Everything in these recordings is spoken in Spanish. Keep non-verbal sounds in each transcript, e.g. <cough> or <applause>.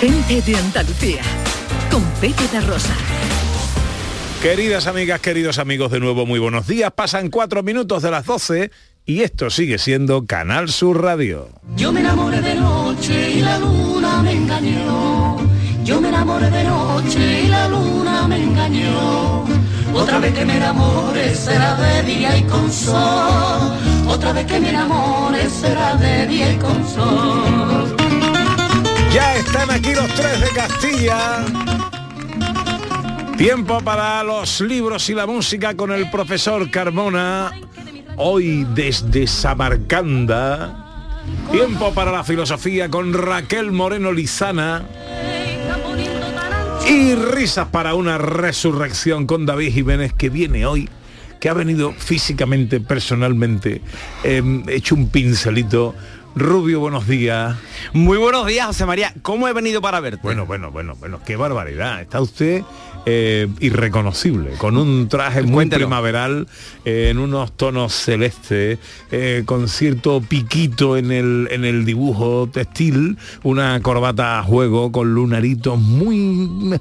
Gente de Andalucía, con Pepe de Rosa. Queridas amigas, queridos amigos, de nuevo muy buenos días. Pasan cuatro minutos de las 12 y esto sigue siendo Canal Sur Radio. Yo me enamoré de noche y la luna me engañó. Yo me enamoré de noche y la luna me engañó. Otra vez que me enamore será de día y con sol. Otra vez que me enamore será de día y con sol. Ya están aquí los tres de Castilla. Tiempo para los libros y la música con el profesor Carmona. Hoy desde Samarcanda. Tiempo para la filosofía con Raquel Moreno Lizana. Y risas para una resurrección con David Jiménez que viene hoy, que ha venido físicamente, personalmente, eh, hecho un pincelito. Rubio, buenos días. Muy buenos días, José María. ¿Cómo he venido para verte? Bueno, bueno, bueno, bueno, qué barbaridad. Está usted eh, irreconocible, con un traje muy Cuéntelo. primaveral, eh, en unos tonos celestes, eh, con cierto piquito en el, en el dibujo textil, una corbata a juego con lunaritos muy, muy,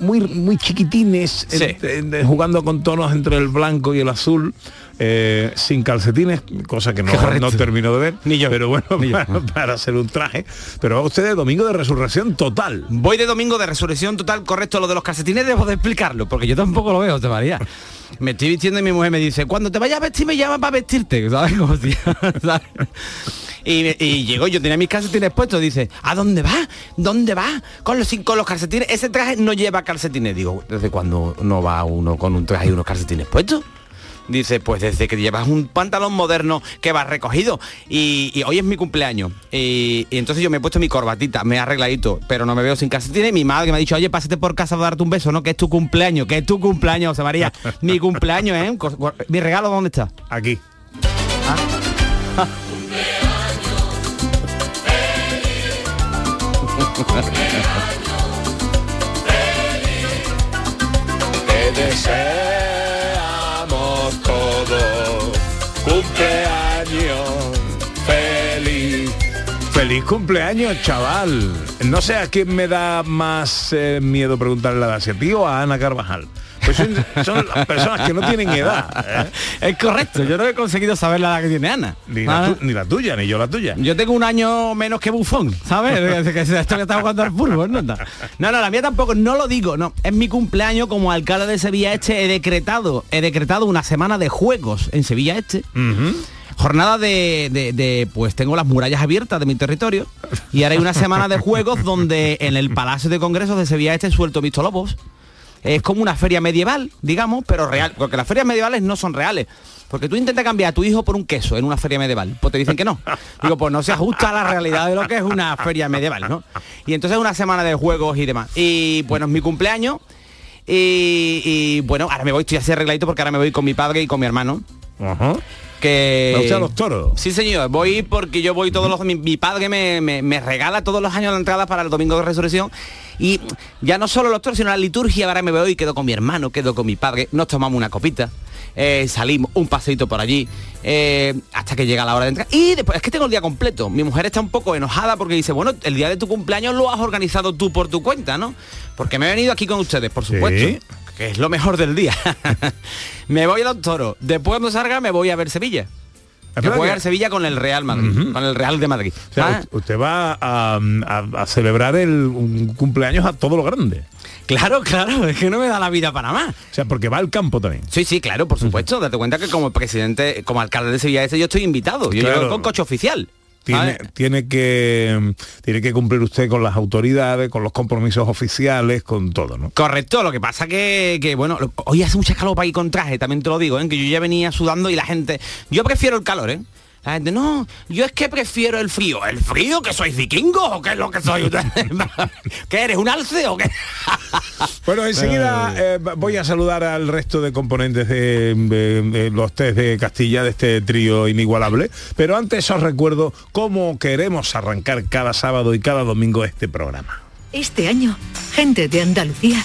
muy, muy chiquitines, Sí. en- en- jugando con tonos entre el blanco y el azul. Eh, sin calcetines, cosa que no, termino de ver, Ni yo. pero bueno, Ni yo. <laughs> para, para hacer un traje. Pero va usted de domingo de resurrección total. Voy de domingo de resurrección total, correcto. Lo de los calcetines debo de explicarlo, porque yo tampoco lo veo, José María. Me estoy vistiendo y mi mujer me dice, cuando te vayas a vestir me llamas para vestirte, ¿sabes? Como si- <laughs> ¿sabes? Y, y llegó, yo tenía mis calcetines puestos, dice, ¿a dónde va? ¿Dónde va? Con los, con los calcetines, ese traje no lleva calcetines. Digo, ¿desde cuándo no va uno con un traje y unos calcetines puestos? Dice, pues desde que llevas un pantalón moderno que va recogido. Y, y hoy es mi cumpleaños. Y, y entonces yo me he puesto mi corbatita, me he arregladito, pero no me veo sin calcetines. Y mi madre me ha dicho, oye, pásate por casa a darte un beso, ¿no? Que es tu cumpleaños, que es tu cumpleaños, José María. <laughs> mi cumpleaños, ¿eh? Mi regalo, ¿dónde está? Aquí. <laughs> Feliz cumpleaños, chaval. No sé a quién me da más eh, miedo preguntarle la edad, si a ti o a Ana Carvajal. Pues son, son las personas que no tienen edad. ¿eh? Es correcto, yo no he conseguido saber la edad que tiene Ana. Ni, la tu- ni la tuya, ni yo la tuya. Yo tengo un año menos que bufón, ¿sabes? <laughs> que se- esto que está jugando al fútbol, ¿no? No, no, la mía tampoco, no lo digo, no. Es mi cumpleaños como alcalde de Sevilla Este, he decretado, he decretado una semana de juegos en Sevilla Este. Jornada de, de- pues tengo las murallas abiertas de mi territorio y ahora hay una semana de juegos donde en el Palacio de Congresos de Sevilla Este suelto visto lobos. Es como una feria medieval, digamos, pero real, porque las ferias medievales no son reales. Porque tú intentas cambiar a tu hijo por un queso en una feria medieval, pues te dicen que no. Digo, pues no se ajusta a la realidad de lo que es una feria medieval, ¿no? Y entonces una semana de juegos y demás. Y bueno, es mi cumpleaños. Y, bueno, ahora me voy, estoy así arregladito porque ahora me voy con mi padre y con mi hermano. Que... ¿Va usted a los toros? Sí, señor, voy porque yo voy todos los... Mi, mi padre me, me- me regala todos los años la entrada para el Domingo de Resurrección y ya no solo los toros, sino la liturgia, ahora me voy, quedo con mi hermano, quedo con mi padre, nos tomamos una copita, eh, salimos un paseito por allí, eh, hasta que llega la hora de entrar. Y después, es que tengo el día completo. Mi mujer está un poco enojada porque dice, bueno, el día de tu cumpleaños lo has organizado tú por tu cuenta, ¿no? Porque me he venido aquí con ustedes, por supuesto. Sí. Que es lo mejor del día. <laughs> me voy a los toros. Después cuando salga me voy a ver Sevilla. Que juega el Sevilla con el Real Madrid, con el Real de Madrid. O sea, Ah, usted- usted va a, a- a celebrar el, un cumpleaños a todo lo grande. claro, claro, es que no me da la vida para más. O sea, porque va al campo también. Sí, sí, claro, por supuesto. Date cuenta que como presidente, como alcalde de Sevilla ese, yo estoy invitado. Yo Claro. llego con coche oficial. Tiene, ¿sabes? tiene, que, tiene que cumplir usted con las autoridades, con los compromisos oficiales, con todo, ¿no? Correcto, lo que pasa que, que bueno, hoy hace mucha calor para ir con traje, también te lo digo, ¿eh? que yo ya venía sudando y la gente, yo prefiero el calor, ¿eh? La gente, no, yo es que prefiero el frío. ¿El frío? ¿Que soy vikingo o qué es lo que soy? <laughs> ¿Qué eres, un alce o qué? <laughs> Bueno, enseguida eh, voy a saludar al resto de componentes de, de- de los test de Castilla, de este trío inigualable. Pero antes os recuerdo cómo queremos arrancar cada sábado y cada domingo este programa. Este año, Gente de Andalucía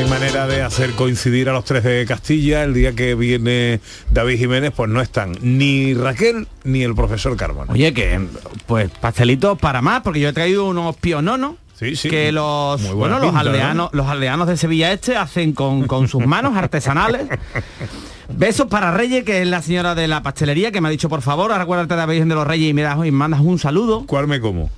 Hay manera de hacer coincidir a los tres de Castilla. El día que viene David Jiménez, pues no están ni Raquel ni el profesor Carmona. Oye, que pues pastelitos para más, porque yo he traído unos piononos. Sí, sí. que los bueno los pinta, ¿no? aldeanos los aldeanos de Sevilla Este hacen con, con sus manos artesanales besos para Reyes que es la señora de la pastelería que me ha dicho por favor acuérdate de la Virgen de los Reyes y me das y mandas un saludo ¿Cuál me como?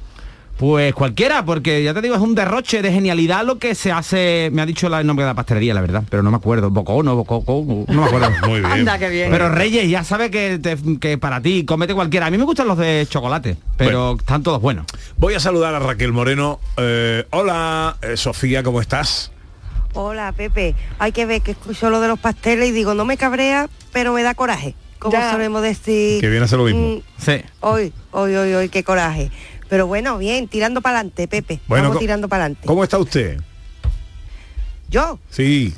Pues cualquiera porque ya te digo es un derroche de genialidad lo que se hace me ha dicho la- el nombre de la pastelería la verdad pero no me acuerdo Bocono Bococo no me acuerdo <laughs> Muy bien. Anda, qué bien. pero Reyes ya sabe que, te- que para ti comete cualquiera a mí me gustan los de chocolate pero Bueno. están todos buenos Voy a saludar a Raquel Moreno. Eh, hola, eh, Sofía, ¿cómo estás? Hola, Pepe. Hay que ver que escucho lo de los pasteles y digo, no me cabrea, pero me da coraje. Como Ya. solemos decir. Que viene a ser lo mismo. mm, sí hoy, hoy, hoy, hoy, qué coraje. Pero bueno, bien, tirando para adelante, Pepe. Bueno, Vamos tirando para adelante. ¿Cómo está usted? Yo, Sí.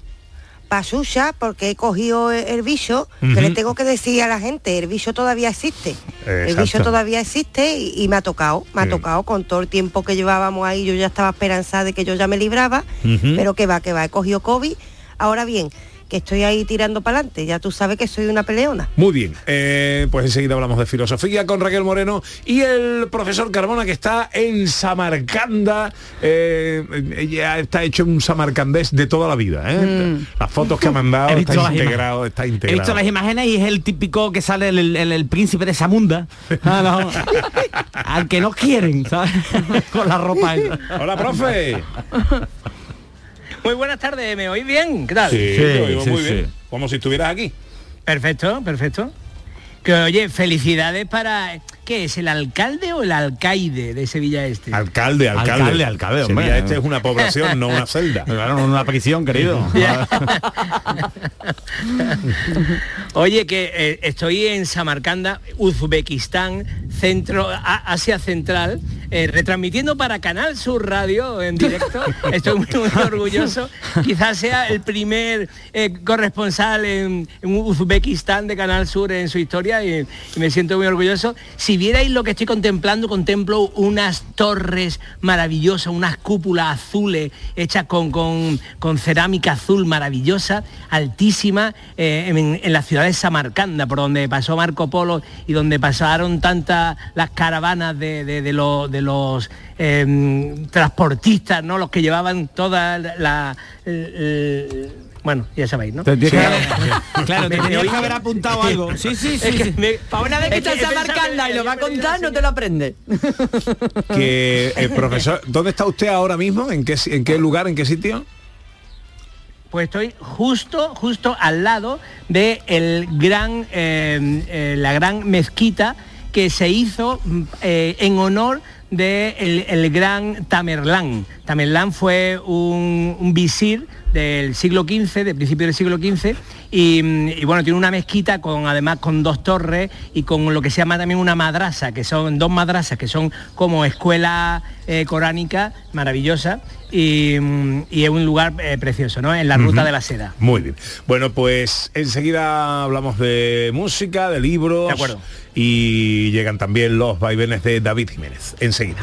pasucha, porque he cogido el, bicho, Ujú. que le tengo que decir a la gente, el bicho todavía existe. El bicho todavía existe y, y me ha tocado, me ha tocado con todo el tiempo que llevábamos ahí, yo ya estaba esperanzada de que yo ya me libraba, pero que va, que va, he cogido COVID. Ahora bien, que estoy ahí tirando para adelante, ya tú sabes que soy una peleona. Muy bien, eh, pues enseguida hablamos de filosofía con Raquel Moreno y el profesor Carmona que está en Samarcanda. eh, ella está hecho un samarcandés de toda la vida. ¿eh? Las fotos que ha mandado He está integrado, está He integrado. visto las imágenes y es el típico que sale el, el- el príncipe de Samunda. <laughs> Ah, no. Al que no quieren, ¿sabes? <laughs> Con la ropa. Hola, profe. Muy buenas tardes, ¿me oís bien? ¿Qué tal? Sí, te oigo sí, muy sí. bien. Como si estuvieras aquí. Perfecto, perfecto. Que oye, felicidades para... ¿Qué es? ¿El alcalde o el alcaide de Sevilla Este? Alcalde, alcalde. Alcalde, alcalde, hombre. Sevilla este es una población, no una celda. <laughs> Claro, una prisión, querido. <laughs> <laughs> Oye, que eh, estoy en Samarcanda, Uzbekistán, centro, A- Asia Central, eh, retransmitiendo para Canal Sur Radio en directo. Estoy muy, muy orgulloso. Quizás sea el primer eh, corresponsal en, en Uzbekistán de Canal Sur en su historia y, y me siento muy orgulloso. Si vierais lo que estoy contemplando, contemplo unas torres maravillosas, unas cúpulas azules hechas con, con- cerámica azul maravillosa, altísima, eh, en, la ciudad de Samarcanda, por donde pasó Marco Polo y donde pasaron tantas las caravanas de, de- los, eh, transportistas, ¿no? Los que llevaban toda la... bueno, ya sabéis, ¿no? Que- <laughs> claro, te tenías que haber apuntado algo. Sí, sí, <laughs> sí. Es que sí. me- Para una vez que es está en he pensado Samarcanda que y lo va a contar, no te lo aprende. <laughs> Que el profesor, ¿dónde está usted ahora mismo? ¿En qué, en qué lugar? ¿En qué sitio? Pues estoy justo, justo al lado de el gran, eh, eh, la gran mezquita que se hizo mm, eh, en honor de el, el gran Tamerlán. Tamerlán fue un, un visir del siglo XV, de principio del siglo XV, y, mm, y bueno, tiene una mezquita con además con dos torres y con lo que se llama también una madrasa, que son dos madrasas, que son como escuela eh, coránica maravillosa y, mm, y es un lugar eh, precioso, ¿no? En la ruta de la seda. Muy bien. Bueno, pues enseguida hablamos de música, de libros. De acuerdo. Y llegan también los vaivenes de David Jiménez. Enseguida.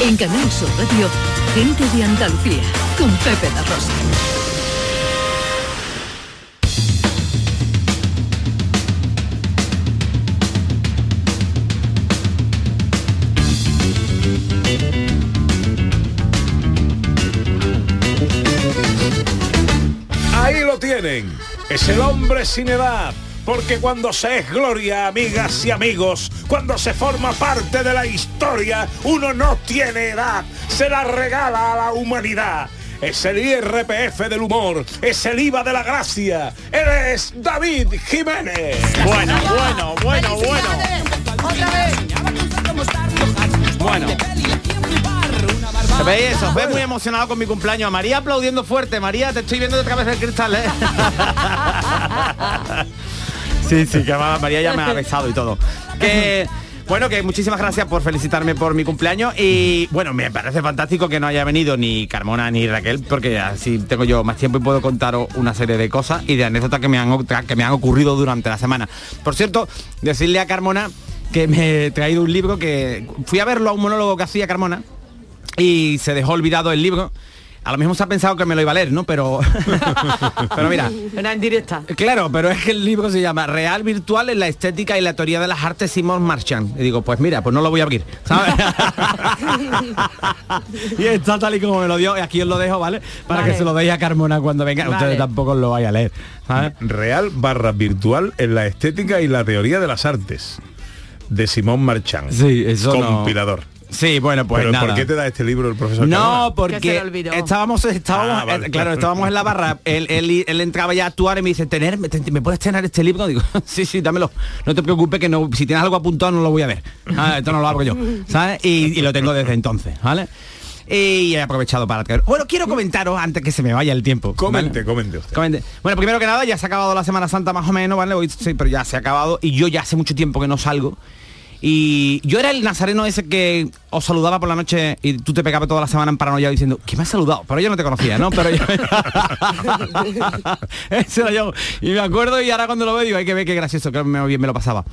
En Canal Sur Radio, gente de Andalucía, con Pepe La Rosa. Ahí lo tienen. Es el hombre sin edad. Porque cuando se es gloria, amigas y amigos, cuando se forma parte de la historia, uno no tiene edad. Se la regala a la humanidad. Es el IRPF del humor, es el IVA de la gracia. Eres David Jiménez. Bueno, bueno, bueno, bueno. Bueno. ¿Veis eso? Os ve muy emocionado con mi cumpleaños. María aplaudiendo fuerte. María, te estoy viendo otra vez el cristal, ¿eh? <laughs> Sí, sí, que María ya me ha besado y todo. Que bueno, que muchísimas gracias por felicitarme por mi cumpleaños y bueno, me parece fantástico que no haya venido ni Carmona ni Raquel porque así tengo yo más tiempo y puedo contaros una serie de cosas y de anécdotas que me han, que me han ocurrido durante la semana. Por cierto, decirle a Carmona que me he traído un libro que fui a verlo a un monólogo que hacía Carmona y se dejó olvidado el libro. A lo mismo se ha pensado que me lo iba a leer, ¿no? Pero, <laughs> pero mira, Una en directa. Claro, pero es que el libro se llama Real Virtual en la estética y la teoría de las artes Simon Marchand. Y digo, pues mira, pues no lo voy a abrir, ¿sabes? <laughs> y está tal y como me lo dio, y aquí os lo dejo, ¿vale? Para Vale. que se lo deis a Carmona cuando venga. Vale. Ustedes tampoco lo vaya a leer. ¿sabes? Real barra virtual en la estética y la teoría de las artes. De Simón Marchand. Sí, eso no- Compilador. Sí, bueno, pues Pero nada. ¿por qué te da este libro el profesor No, porque estábamos, estábamos Ah, vale. eh, claro, estábamos en la barra, él, él- él entraba ya a actuar y me dice, tener, ¿me, te- ¿me puedes tener este libro? Digo, <laughs> sí, sí, dámelo. No te preocupes que no, si tienes algo apuntado no lo voy a ver. Ah, esto no lo abro yo. ¿Sabes? Y, y lo tengo desde entonces, ¿vale? Y he aprovechado para traer. Bueno, quiero comentaros antes que se me vaya el tiempo. Comente, ¿vale? comente usted. Comente. Bueno, primero que nada, ya se ha acabado la Semana Santa más o menos, ¿vale? Hoy sí, pero ya se ha acabado y yo ya hace mucho tiempo que no salgo. Y yo era el nazareno ese que os saludaba por la noche y tú te pegabas toda la semana en paranoia diciendo, que me has saludado? Pero yo no te conocía, ¿no? Pero yo... <laughs> Y me acuerdo y ahora cuando lo veo hay que ver qué gracioso, que me- bien me lo pasaba.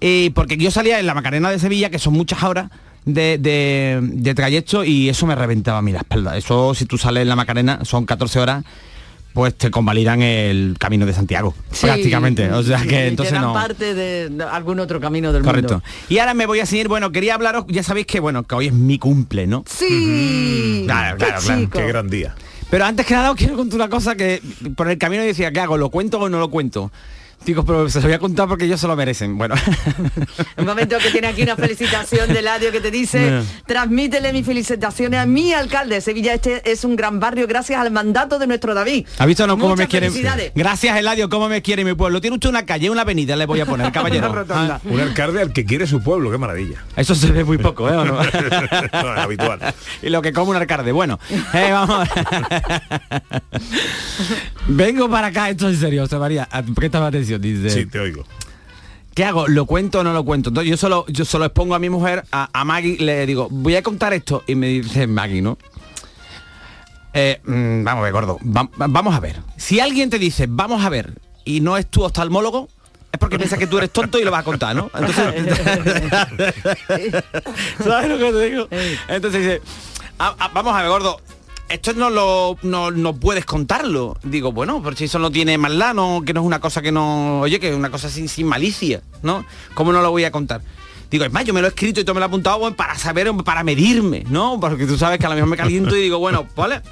Y porque yo salía en la Macarena de Sevilla, que son muchas horas de, de- de trayecto y eso me reventaba a mí la espalda. Eso si tú sales en la Macarena, son 14 horas, pues te convalidan el camino de Santiago, Sí. prácticamente. O sea que entonces te dan no. parte de algún otro camino del Correcto. mundo. Y ahora me voy a seguir, bueno, quería hablaros, ya sabéis que bueno, que hoy es mi cumple, ¿no? Sí. Claro, Qué claro. Qué gran día. Pero antes que nada os quiero contar una cosa que por el camino decía, ¿qué hago? ¿Lo cuento o no lo cuento? Digo, pero se lo voy a contar porque ellos se lo merecen. Bueno. <laughs> Un momento que tiene aquí una felicitación de Ladio que te dice, transmítele mis felicitaciones a mi alcalde. Sevilla este es un gran barrio gracias al mandato de nuestro David. ¿Ha visto no, cómo Muchas me felicidades. Gracias, Eladio, cómo me quiere mi pueblo. Tiene usted una calle, una avenida, le voy a poner, <laughs> caballero. Ah, Un alcalde al que quiere su pueblo, qué maravilla. Eso se ve muy poco, ¿eh? ¿O no? <laughs> No, es habitual. y lo que come un alcalde. Bueno, eh, vamos. Vengo para acá, esto en serio, José María. a- Préstame dice. Sí, te oigo. ¿Qué hago? ¿Lo cuento o no lo cuento? Entonces yo solo, yo solo expongo a mi mujer, a, a Maggie, le digo, voy a contar esto. Y me dice Maggie, ¿no? Eh, mm, vamos a ver, gordo. va- va- vamos a ver. Si alguien te dice, vamos a ver, y no es tu oftalmólogo, es porque piensa que tú eres tonto y lo vas a contar, ¿no? Entonces, <laughs> <laughs> ¿sabes lo que te digo? Entonces dice, "Ah, ah, vamos a ver, gordo. Esto no lo no, no puedes contarlo. Digo, bueno, pero si eso no tiene maldad, no, que no es una cosa que no. Oye, que es una cosa sin, sin malicia, ¿no? ¿Cómo no lo voy a contar? Digo, es más, yo me lo he escrito y todo me lo he apuntado bueno, para saber, para medirme, ¿no? Porque tú sabes que a lo mejor me caliento y digo, bueno, ¿vale?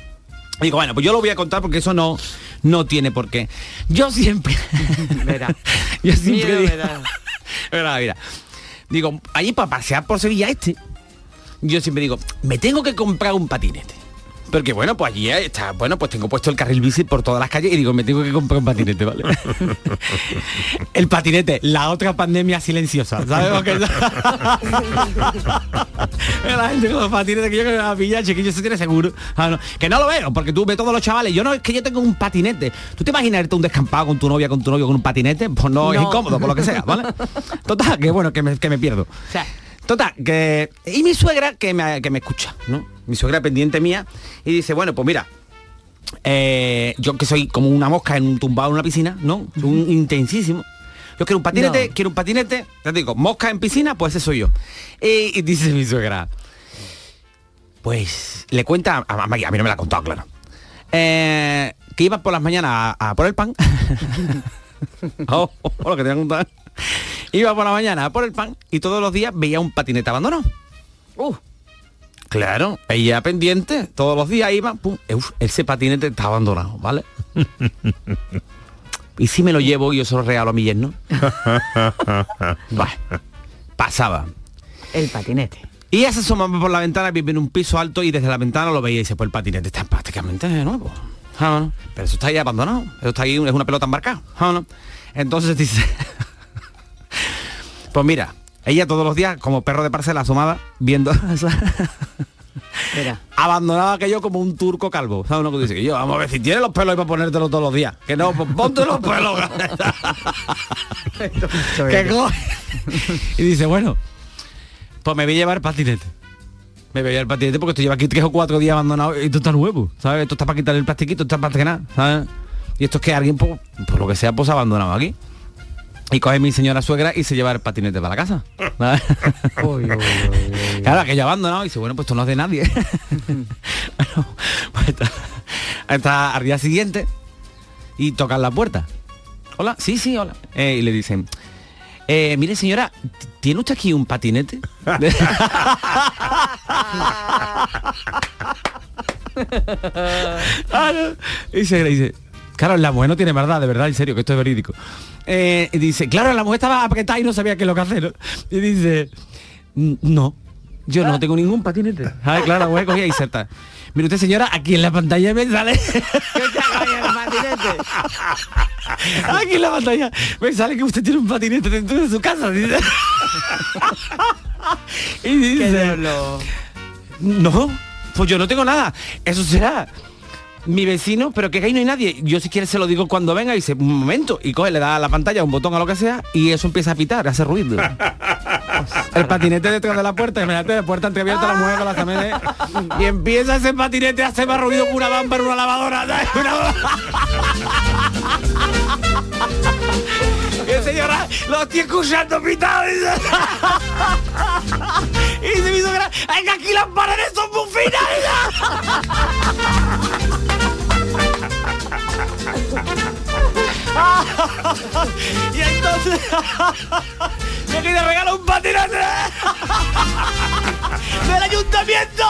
Digo, bueno, pues yo lo voy a contar porque eso no, no tiene por qué. Yo siempre. <laughs> <laughs> yo siempre digo-. Mira, <laughs> mira. Digo, allí para pasear por Sevilla este, yo siempre digo, me tengo que comprar un patinete. Porque bueno, pues allí está, bueno, pues tengo puesto el carril bici por todas las calles y digo, me tengo que comprar un patinete, ¿vale? <laughs> el patinete, la otra pandemia silenciosa, ¿sabes? <laughs> La gente con los patinetes que yo que me va a pillar, chiquillo, se tiene seguro. Ah, no. Que no lo veo, porque tú ves todos los chavales. Yo no, es que yo tengo un patinete. ¿Tú te imaginas irte un descampado con tu novia, con tu novio, con un patinete? Pues no, es incómodo, por lo que sea, ¿vale? <laughs> Total, que bueno, que me, que me pierdo. Total, que... Y mi suegra que me, que me escucha, ¿no? Mi suegra pendiente mía y dice, bueno, pues mira, eh, yo que soy como una mosca en un tumbado en una piscina, ¿no? Un intensísimo. Yo quiero un patinete, No. quiero un patinete, ya te digo, mosca en piscina, pues ese soy yo. Y, y dice mi suegra, pues le cuenta, a, a- a mí no me la ha contado, claro, eh, que iba por las mañanas a, a por el pan. <laughs> oh, oh, lo que te voy a contar. Iba por la mañana por el pan y todos los días veía un patinete abandonado. Uh, Claro, ella pendiente, todos los días iba, pum, uf, ese patinete está abandonado, ¿vale? <laughs> y si me lo llevo y yo se lo regalo a mi yerno. <laughs> Pasaba. El patinete. Y ella se asomaba por la ventana, vive en un piso alto y desde la ventana lo veía y dice, pues el patinete está prácticamente nuevo. Ah. Pero eso está ahí abandonado. Eso está ahí, es una pelota embarcada. Ah. Entonces dice, pues mira, ella todos los días, como perro de parcela asomada, viendo <laughs> Mira. abandonaba aquello como un turco calvo. ¿Sabes lo que dice? Que yo, vamos a ver si tiene los pelos ahí para ponértelo todos los días. Que no, pues ponte los pelos. <laughs> que coge. y dice, bueno, pues me voy a llevar patinete. Me voy a llevar patinete porque esto lleva aquí tres o cuatro días abandonado y esto está nuevo, ¿sabes? Esto está para quitar el plastiquito, esto está para que nada, ¿sabes? Y esto es que alguien, por, por lo que sea, pues abandonado aquí. Y coge mi señora suegra y se lleva el patinete para la casa. <laughs> ¿sabes? Claro, aquello abandonado y dice, bueno, pues esto no es de nadie. <laughs> <laughs> bueno, pues está, está al día siguiente y tocan la puerta. Hola, sí, sí, hola. Eh, y le dicen, eh, mire señora, ¿tiene usted aquí un patinete? Ah, no. Y se le dice, claro, la mujer no tiene verdad, de verdad, en serio, que esto es verídico. Eh, y dice, claro, la mujer estaba apretada y no sabía qué es lo que hacer. ¿no? Y dice, "N- no, yo no tengo ningún patinete. Ah, claro, la mujer cogía y inserta. Mire usted, señora, aquí en la pantalla me sale. <laughs> <laughs> Aquí en la pantalla me sale que usted tiene un patinete dentro de su casa. dice. <laughs> y dice, no, pues yo no tengo nada. Eso será mi vecino, pero que ahí no hay nadie. Yo si quiere se lo digo cuando venga y dice, un momento, y coge, le da a la pantalla un botón a lo que sea y eso empieza a pitar, hace ruido. <laughs> El patinete detrás de la puerta, imagínate, la puerta entreabierta, la mujer con la también y empieza ese patinete a hacer más ruido que una bumper, una lavadora. <laughs> Una- señora, lo estoy escuchando pitado. Y <laughs> se me hizo gran... ¡Ay, que aquí las paredes son muy finas! <laughs> y entonces... <laughs> ¡Me quería regalar un patinete! <laughs> ¡Del ayuntamiento!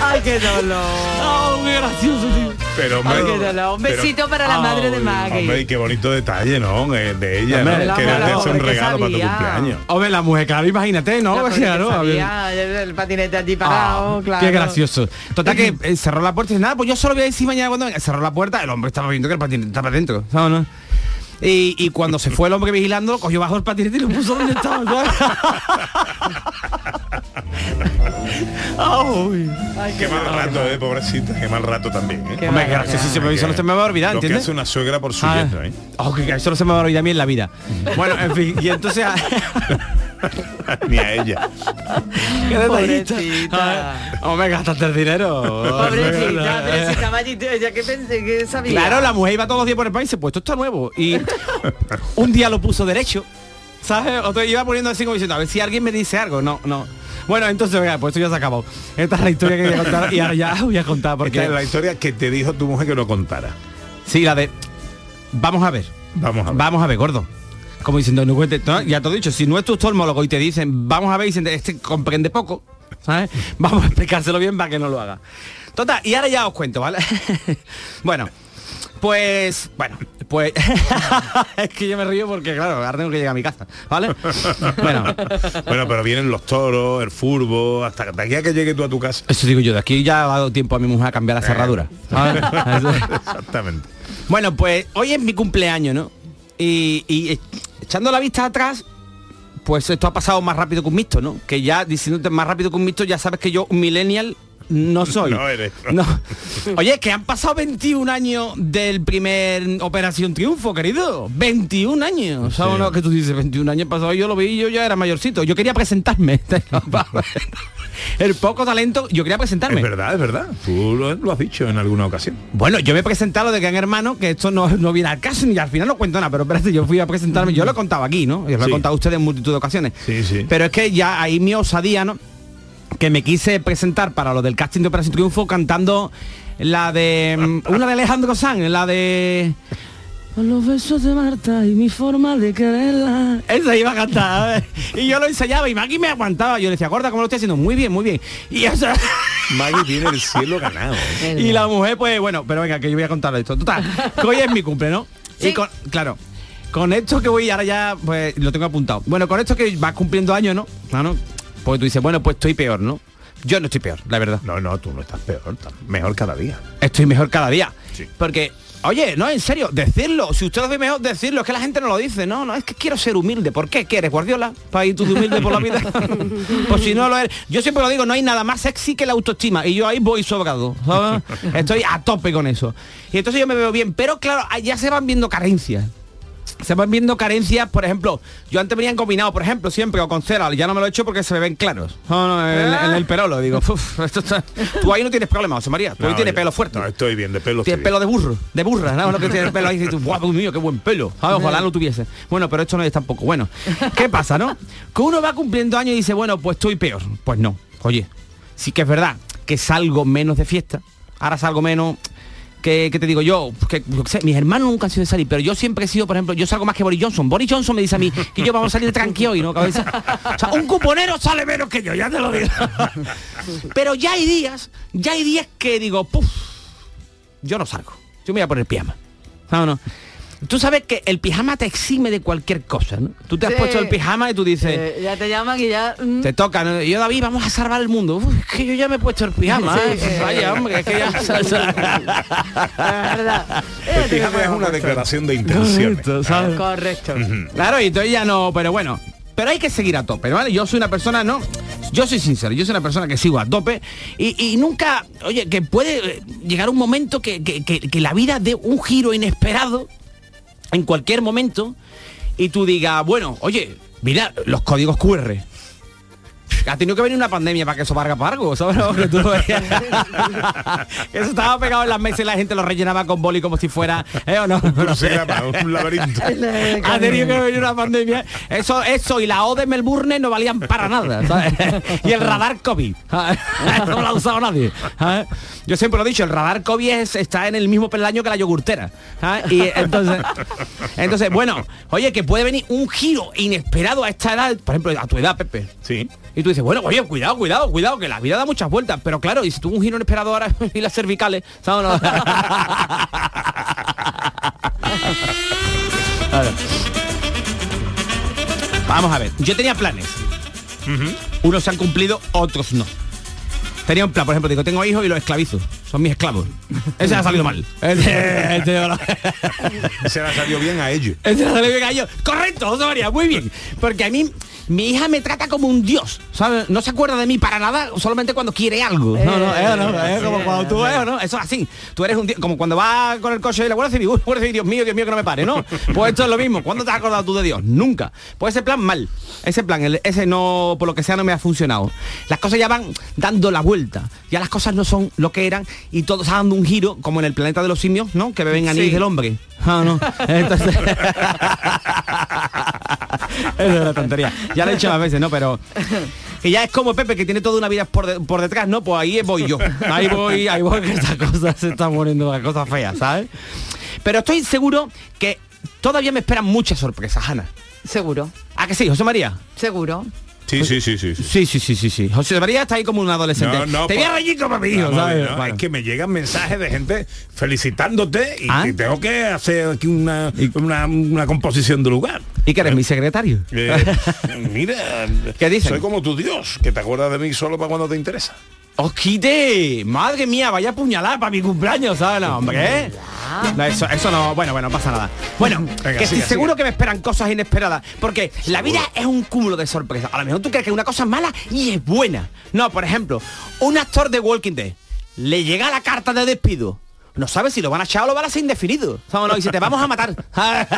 Ay, qué dolor. ¡Oh, qué gracioso, tío! Pero, Ay, hombre, qué dolor. Un pero- besito para la madre de Maggie. Hombre, y qué bonito detalle, ¿no? Eh, De ella, Hombre, ¿no? mujer, hacer un que regalo para tu cumpleaños. Hombre, la mujer, claro, imagínate, ¿no? Ya, O porque sea, ¿no? A ver. sabía, el patinete allí parado, Ah, claro. Qué gracioso. Total que <clears throat> eh, cerró la puerta y dice, nada, pues yo solo voy a decir mañana cuando venga. Cerró la puerta, el hombre estaba viendo que el patinete estaba dentro, ¿sabes? no? Y, y cuando se fue el hombre vigilando, cogió bajo el patinete y lo puso donde estaba. ¿sabes? <laughs> Ay, Qué mal rato, eh, pobrecita, qué mal rato también, ¿eh? Hombre, qué gracioso, sí, eso no se me va a olvidar, Lo que ¿entiendes? hace una suegra por su Ah, yerno, ¿eh? oh, que eso no se me va a olvidar a mí en la vida. Bueno, en fin, y entonces... <laughs> <laughs> Ni a ella. Qué detallista. Pobrecita. Hombre, gastaste el dinero. Pobrecita, pero si caballito, ella que pensé que sabía. Claro, la mujer iba todos los días por el país y dice, pues esto está nuevo. Y un día lo puso derecho, ¿sabes? Otro iba poniendo así como diciendo, a ver si alguien me dice algo. No, no. Bueno, entonces, venga, pues esto ya se acabó. Esta es la historia que quería contar y ahora ya voy a contar Porque porque... es la historia que te dijo tu mujer que no contara. Sí, la de... Vamos a ver. Vamos a ver. Vamos a ver, gordo. Como diciendo, no cuente, no, ya te he dicho, si no es tu oftalmólogo y te dicen, vamos a ver, y dicen, este comprende poco, ¿sabes? <laughs> Vamos a explicárselo bien para que no lo haga. Total, y ahora ya os cuento, ¿vale? <laughs> bueno, pues, bueno, pues, <laughs> es que yo me río porque, claro, ahora tengo que llegar a mi casa, ¿vale? Bueno, Bueno, pero vienen los toros, el furbo, hasta de aquí a que llegue tú a tu casa. eso digo yo, de aquí ya ha dado tiempo a mi mujer a cambiar la cerradura. ¿sabes? Exactamente. Bueno, pues hoy es mi cumpleaños, ¿no? Y, y, eh, echando la vista atrás, pues esto ha pasado más rápido que un mixto, ¿no? Que ya diciéndote más rápido que un mixto, ya sabes que yo un millennial no <laughs> soy. No eres. No. Oye, que han pasado 21 años del primer Operación Triunfo, querido. 21 años. ¿Sabes lo que tú dices? 21 años pasado, yo lo vi y yo ya era mayorcito. Yo quería presentarme. <laughs> El poco talento, yo quería presentarme. Es verdad, es verdad. Tú lo, lo has dicho en alguna ocasión. Bueno, yo me he presentado de Gran Hermano, que esto no, no viene al caso ni al final no cuento nada, pero espérate, yo fui a presentarme, yo lo he contado aquí, ¿no? Yo lo he Sí. contado a ustedes en multitud de ocasiones. Sí, sí. Pero es que ya ahí mi osadía, ¿no? Que me quise presentar para lo del casting de Operación Triunfo cantando la de... mm, una de Alejandro Sanz, la de... Con los besos de Marta y mi forma de quererla. Esa iba a cantar. ¿sabes? Y yo lo ensayaba y Maggie me aguantaba. Yo le decía, gorda, ¿cómo lo estoy haciendo? Muy bien, muy bien. Y eso... <laughs> Maggie tiene el cielo ganado. ¿eh? <laughs> Y la mujer, pues bueno, pero venga, que yo voy a contar esto. Total, que hoy es mi cumple, ¿no? Y con, claro, con esto que voy ahora ya, pues lo tengo apuntado. Bueno, con esto que vas cumpliendo años, ¿no? Claro, Porque tú dices, bueno, pues estoy peor, ¿no? Yo no estoy peor, la verdad. No, no, tú no estás peor, estás mejor cada día. Estoy mejor cada día. Sí. Porque, oye, no, en serio, decirlo. Si usted lo ve mejor, decirlo. Es que la gente no lo dice. No, no, es que quiero ser humilde. ¿Por qué? ¿Quieres, Guardiola? Para ir tú de humilde por la vida. <laughs> pues si no lo eres. Yo siempre lo digo, no hay nada más sexy que la autoestima. Y yo ahí voy sobrado. ¿sabes? <laughs> Estoy a tope con eso. Y entonces yo me veo bien. Pero claro, ya se van viendo carencias se van viendo carencias, por ejemplo, yo antes venían combinado, por ejemplo, siempre o con cera, ya no me lo he hecho porque se me ven claros. No, no, en, en el perolo, digo, "Uf, esto está- tú ahí no tienes problema, José María, tú ahí No, tienes yo- pelo fuerte. No, estoy bien, de pelo. Tienes pelo de burro, de burra, ¿no? Lo que tienes pelo ahí dices, guau, mío, qué buen pelo. ¿sabes? Ojalá lo tuviese. Bueno, pero esto no es tampoco. Bueno, ¿qué pasa, no? Que uno va cumpliendo años y dice, bueno, pues estoy peor. Pues no. Oye, sí que es verdad que salgo menos de fiesta. Ahora salgo menos. Que, te digo yo, que mis hermanos nunca han sido de salir, pero yo siempre he sido, por ejemplo, yo salgo más que Boris Johnson. Boris Johnson me dice a mí que yo vamos a salir tranquilo hoy, ¿no? Cabeza? O sea, un cuponero sale menos que yo, ya te lo digo. pero ya hay días, ya hay días que digo, puf, yo no salgo. Yo me voy a poner pijama. No. Tú sabes que el pijama te exime de cualquier cosa, ¿no? Tú te has Sí. puesto el pijama y tú dices, Eh, ya te llaman y ya... mm, te toca, ¿no? Y yo, David, vamos a salvar el mundo. Uf, es que yo ya me he puesto el pijama, Sí, ¿eh? Vaya, hombre, es que ya... El pijama <laughs> es una declaración de intenciones. Correcto, ¿sabes? Correcto. Claro, y entonces ya no, pero bueno. Pero hay que seguir a tope, ¿vale? Yo soy una persona, no, yo soy sincero, yo soy una persona que sigo a tope y, y nunca, oye, que puede eh, llegar un momento que, que- que- que la vida dé un giro inesperado en cualquier momento y tú digas, bueno, oye, mira, los códigos QR. Ha tenido que venir una pandemia para que eso valga para algo, ¿sabes? Que tú <laughs> eso estaba pegado en las mesas y la gente lo rellenaba con boli como si fuera, ¿eh o no? No sé. Crucigrama, un laberinto. <laughs> ha tenido que venir una pandemia. Eso, eso y la O de Melbourne no valían para nada. ¿sabes? y el radar COVID. <laughs> no lo ha usado nadie. ¿sabes? Yo siempre lo he dicho, el radar COVID es- está en el mismo peldaño que la yogurtera. ¿sabes? Y entonces, entonces, bueno, oye, que puede venir un giro inesperado a esta edad, por ejemplo, a tu edad, Pepe. Sí. Y tú dices, bueno, oye, cuidado, cuidado, cuidado, que la vida da muchas vueltas. Pero claro, y si tuvo un giro inesperado ahora <laughs> y las cervicales, ¿sabes? No. <laughs> A ver. Vamos a ver, yo tenía planes. Unos se han cumplido, otros no. Tenía un plan, por ejemplo, digo, tengo hijos y los esclavizo. Son mis esclavos. Ese ha salido mal. <laughs> Ese, ese- <laughs> Se le ha salido bien a ellos. ese ha salido bien a ellos. Correcto, José María, muy bien. Porque a mí, mi hija me trata como un dios. ¿sabes? No se acuerda de mí para nada, solamente cuando quiere algo. No, no, eh, no, es como cuando tú no, eso es así. Tú eres un dios, como cuando vas con el coche y la Guardia Civil, Guardia Dios mío, Dios mío, que no me pare, ¿no? Pues esto es lo mismo. ¿Cuándo te has acordado tú de Dios? Nunca. Pues ese plan mal. Ese plan, el- ese no, por lo que sea, no me ha funcionado. Las cosas ya van dando la vuelta. Ya las cosas no son lo que eran y todo está dando un giro, como en el planeta de los simios, ¿no? Que beben anís Sí. del hombre. Ah, no. Entonces... <laughs> Es una tontería. Ya lo he dicho más veces, ¿no? Pero que ya es como Pepe que tiene toda una vida por, de- por detrás, ¿no? Pues ahí voy yo. Ahí voy, ahí voy que esta cosa se está poniendo una cosa fea, ¿sabes? Pero estoy seguro que todavía me esperan muchas sorpresas, Ana. Seguro, ¿A que sí, José María? seguro. Sí, sí, sí, sí. sí. Sí, sí, sí, sí, sí. José María está ahí como un adolescente. No, no, Te voy a reñir como mi hijo, Vamos, ¿sabes? no, Bueno. Es que me llegan mensajes de gente felicitándote y, ¿Ah? y tengo que hacer aquí una, una, una composición de lugar. ¿Y que eres mi secretario? Eh, <laughs> mira, ¿Qué dicen? soy como tu Dios, que te acuerdas de mí solo para cuando te interesa. ¡Os quite! ¡Madre mía! Vaya puñalada para mi cumpleaños, ¿sabes? No, hombre. ¿eh? No, Eso, eso no, bueno, bueno, no pasa nada. Bueno, <laughs> Venga, que estoy seguro que me esperan cosas inesperadas, porque la vida es un cúmulo de sorpresas. A lo mejor tú crees que una cosa es mala y es buena. No, por ejemplo, un actor de Walking Dead le llega la carta de despido. No sabe si lo van a echar o lo van a hacer indefinido. ¿Sabes? No, dice, te vamos a matar. <laughs>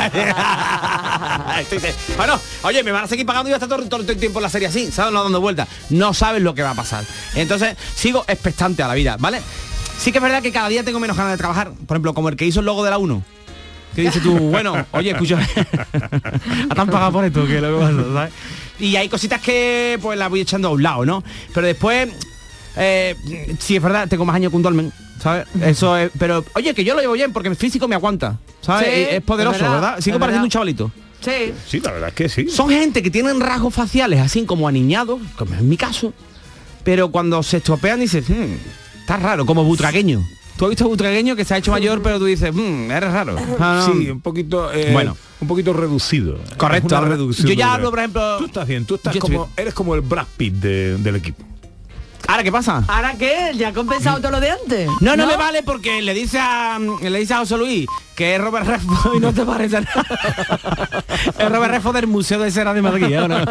Bueno, oye, me van a seguir pagando y hasta todo, todo el tiempo en la serie así, ¿sabes? No dando vueltas. No sabes lo que va a pasar. Entonces, sigo expectante a la vida, ¿vale? Sí que es verdad que cada día tengo menos ganas de trabajar. Por ejemplo, como el que hizo el logo de la 1. Que dice tú, <laughs> bueno, oye, escucha. <laughs> ¿Te han pagado por esto? Que lo que pasa, ¿sabes? Y hay cositas que pues las voy echando a un lado, ¿no? Pero después, eh, sí es verdad, tengo más años que un dolmen, ¿sabes? Eso es. Pero oye, que yo lo llevo bien porque mi físico me aguanta. ¿Sabes? Sí, es, poderoso, verdad, ¿verdad? Sigo pareciendo verdad. un chavalito. Sí. Sí, la verdad es que sí. Son gente que tienen rasgos faciales así como aniñados, como es mi caso, pero cuando se estropean dices, "Hmm, está raro, como butragueño. Tú has visto a butragueño que se ha hecho mayor, pero tú dices, "Hmm, eres raro. Ah, no. Sí, un poquito eh, Bueno. un poquito reducido. Correcto. Reducción Yo ya hablo, por ejemplo... Tú estás bien, tú estás como eres como el Brad Pitt de- del equipo. ¿Ahora qué pasa? ¿Ahora qué? ¿Ya ha compensado todo lo de antes? No, no, me vale porque le dice a le dice a José Luis que es Robert Redford y no te parece nada. <laughs> es Robert Redford del Museo de Cera de Madrid, ¿eh? ¿o no? <laughs>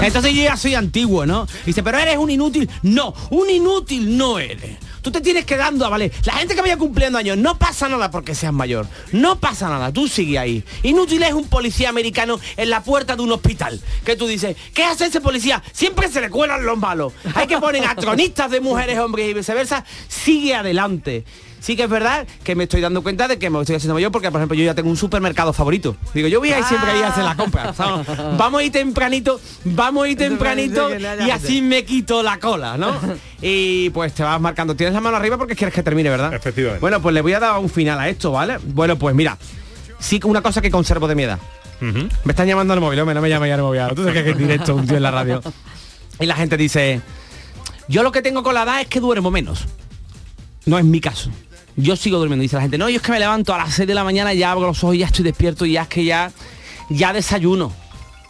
Entonces yo ya soy antiguo, ¿no? Dice, pero eres un inútil. No, un inútil no eres. Tú te tienes que dando a valer. La gente que vaya cumpliendo años, no pasa nada porque seas mayor. No pasa nada, tú sigue ahí. Inútil es un policía americano en la puerta de un hospital. Que tú dices, ¿qué hace ese policía? Siempre se le cuelan los malos. Hay que poner <laughs> a tronistas de mujeres, hombres y viceversa. Sigue adelante. Sí que es verdad que me estoy dando cuenta de que me estoy haciendo mayor porque, por ejemplo, yo ya tengo un supermercado favorito. Digo, yo voy a ir siempre ahí a hacer la compra. ¿sabes? Vamos a ir tempranito, vamos a ir tempranito y así me quito la cola, ¿no? <laughs> Y pues te vas marcando. Tienes la mano arriba porque quieres que termine, ¿verdad? Efectivamente. Bueno, pues le voy a dar un final a esto, ¿vale? Bueno, pues mira, sí que una cosa que conservo de mi edad. Me están llamando al móvil, hombre, no me llames ya al móvil. Tú sabes que es directo un tío en la radio. <laughs> Y la gente dice, yo lo que tengo con la edad es que duermo menos. No es mi caso. Yo sigo durmiendo. Dice la gente, no, yo es que me levanto a las 6 de la mañana, ya abro los ojos, ya estoy despierto y ya es que ya, ya desayuno.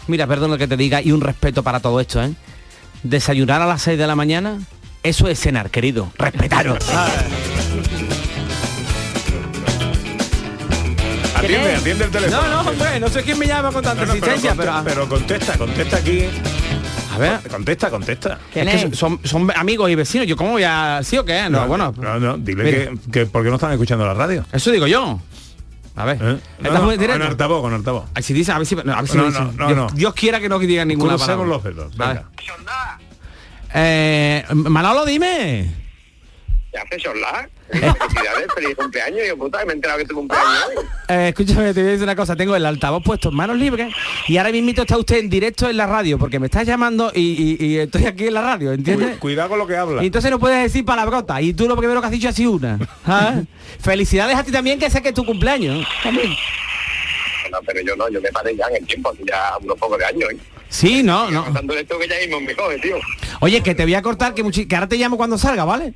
Mira, perdón lo que te diga y un respeto para todo esto, ¿eh? Desayunar a las 6 de la mañana, eso es cenar, querido. Respetaros. <laughs> Atiende, atiende el teléfono. No, no, hombre, no sé quién me llama con tanta No, no, pero, insistencia, conte- pero... pero contesta, contesta aquí. A ver. Contesta, contesta. Es que son, son amigos y vecinos. ¿Yo cómo voy a...? ¿Sí o qué? No, bueno. No, no, dile que, que por qué no están escuchando la radio. Eso digo yo. A ver. ¿Eh? No, ¿Estás no, muy directo? con altavoz, con altavoz. Ay, si dice, a ver si, no, a ver si No, no, dice. no, Dios, no. Dios quiera que no diga ninguna palabra. los dedos. Venga. Eh, Manolo, dime. ¿Qué haces, Orla? Felicidades, <laughs> feliz cumpleaños. Yo, puta, me he enterado que tu cumpleaños. <laughs> Eh, escúchame, te voy a decir una cosa. Tengo el altavoz puesto en manos libres y ahora mismo está usted en directo en la radio porque me estás llamando y, y- y estoy aquí en la radio, ¿entiendes? Cu- Cuidado con lo que habla. Y entonces no puedes decir palabrota y tú lo primero que has dicho ha sido una. ¿ah? <laughs> Felicidades a ti también que sé que es tu cumpleaños. También. No, pero yo no, yo me paré ya en el tiempo, ya unos pocos de años. ¿eh? Sí, no, no. Contando esto que ya mismo me coge, tío. Oye, que te voy a cortar, que, que ahora te llamo cuando salga, ¿vale?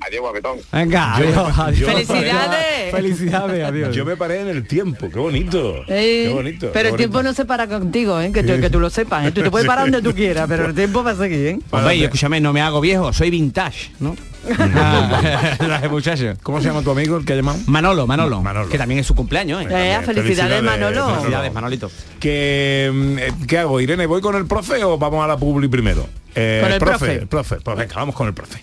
Adiós, guapetón. Venga, Yo- adiós, adiós. yo- ¡Felicidades! Felicidades, adiós. Yo me paré en el tiempo, qué bonito. Eh, Qué bonito. pero qué el tiempo no se para contigo, ¿eh? que, tú, que tú lo sepas. ¿eh? Tú te puedes parar donde tú quieras, pero el tiempo va a seguir. ¿eh? Hombre, y escúchame, no me hago viejo, soy vintage, ¿no? Ah, <laughs> muchacho. ¿Cómo se llama tu amigo el que ha llamado? Manolo, Manolo, Manolo. que también es su cumpleaños, ¿eh? Eh, felicidades, Manolo. Felicidades, Manolito. Que, mm, ¿Qué hago, Irene? ¿Voy con el profe o vamos a la publi primero? Eh, Con el profe. el profe. Pues venga, vamos con el profe.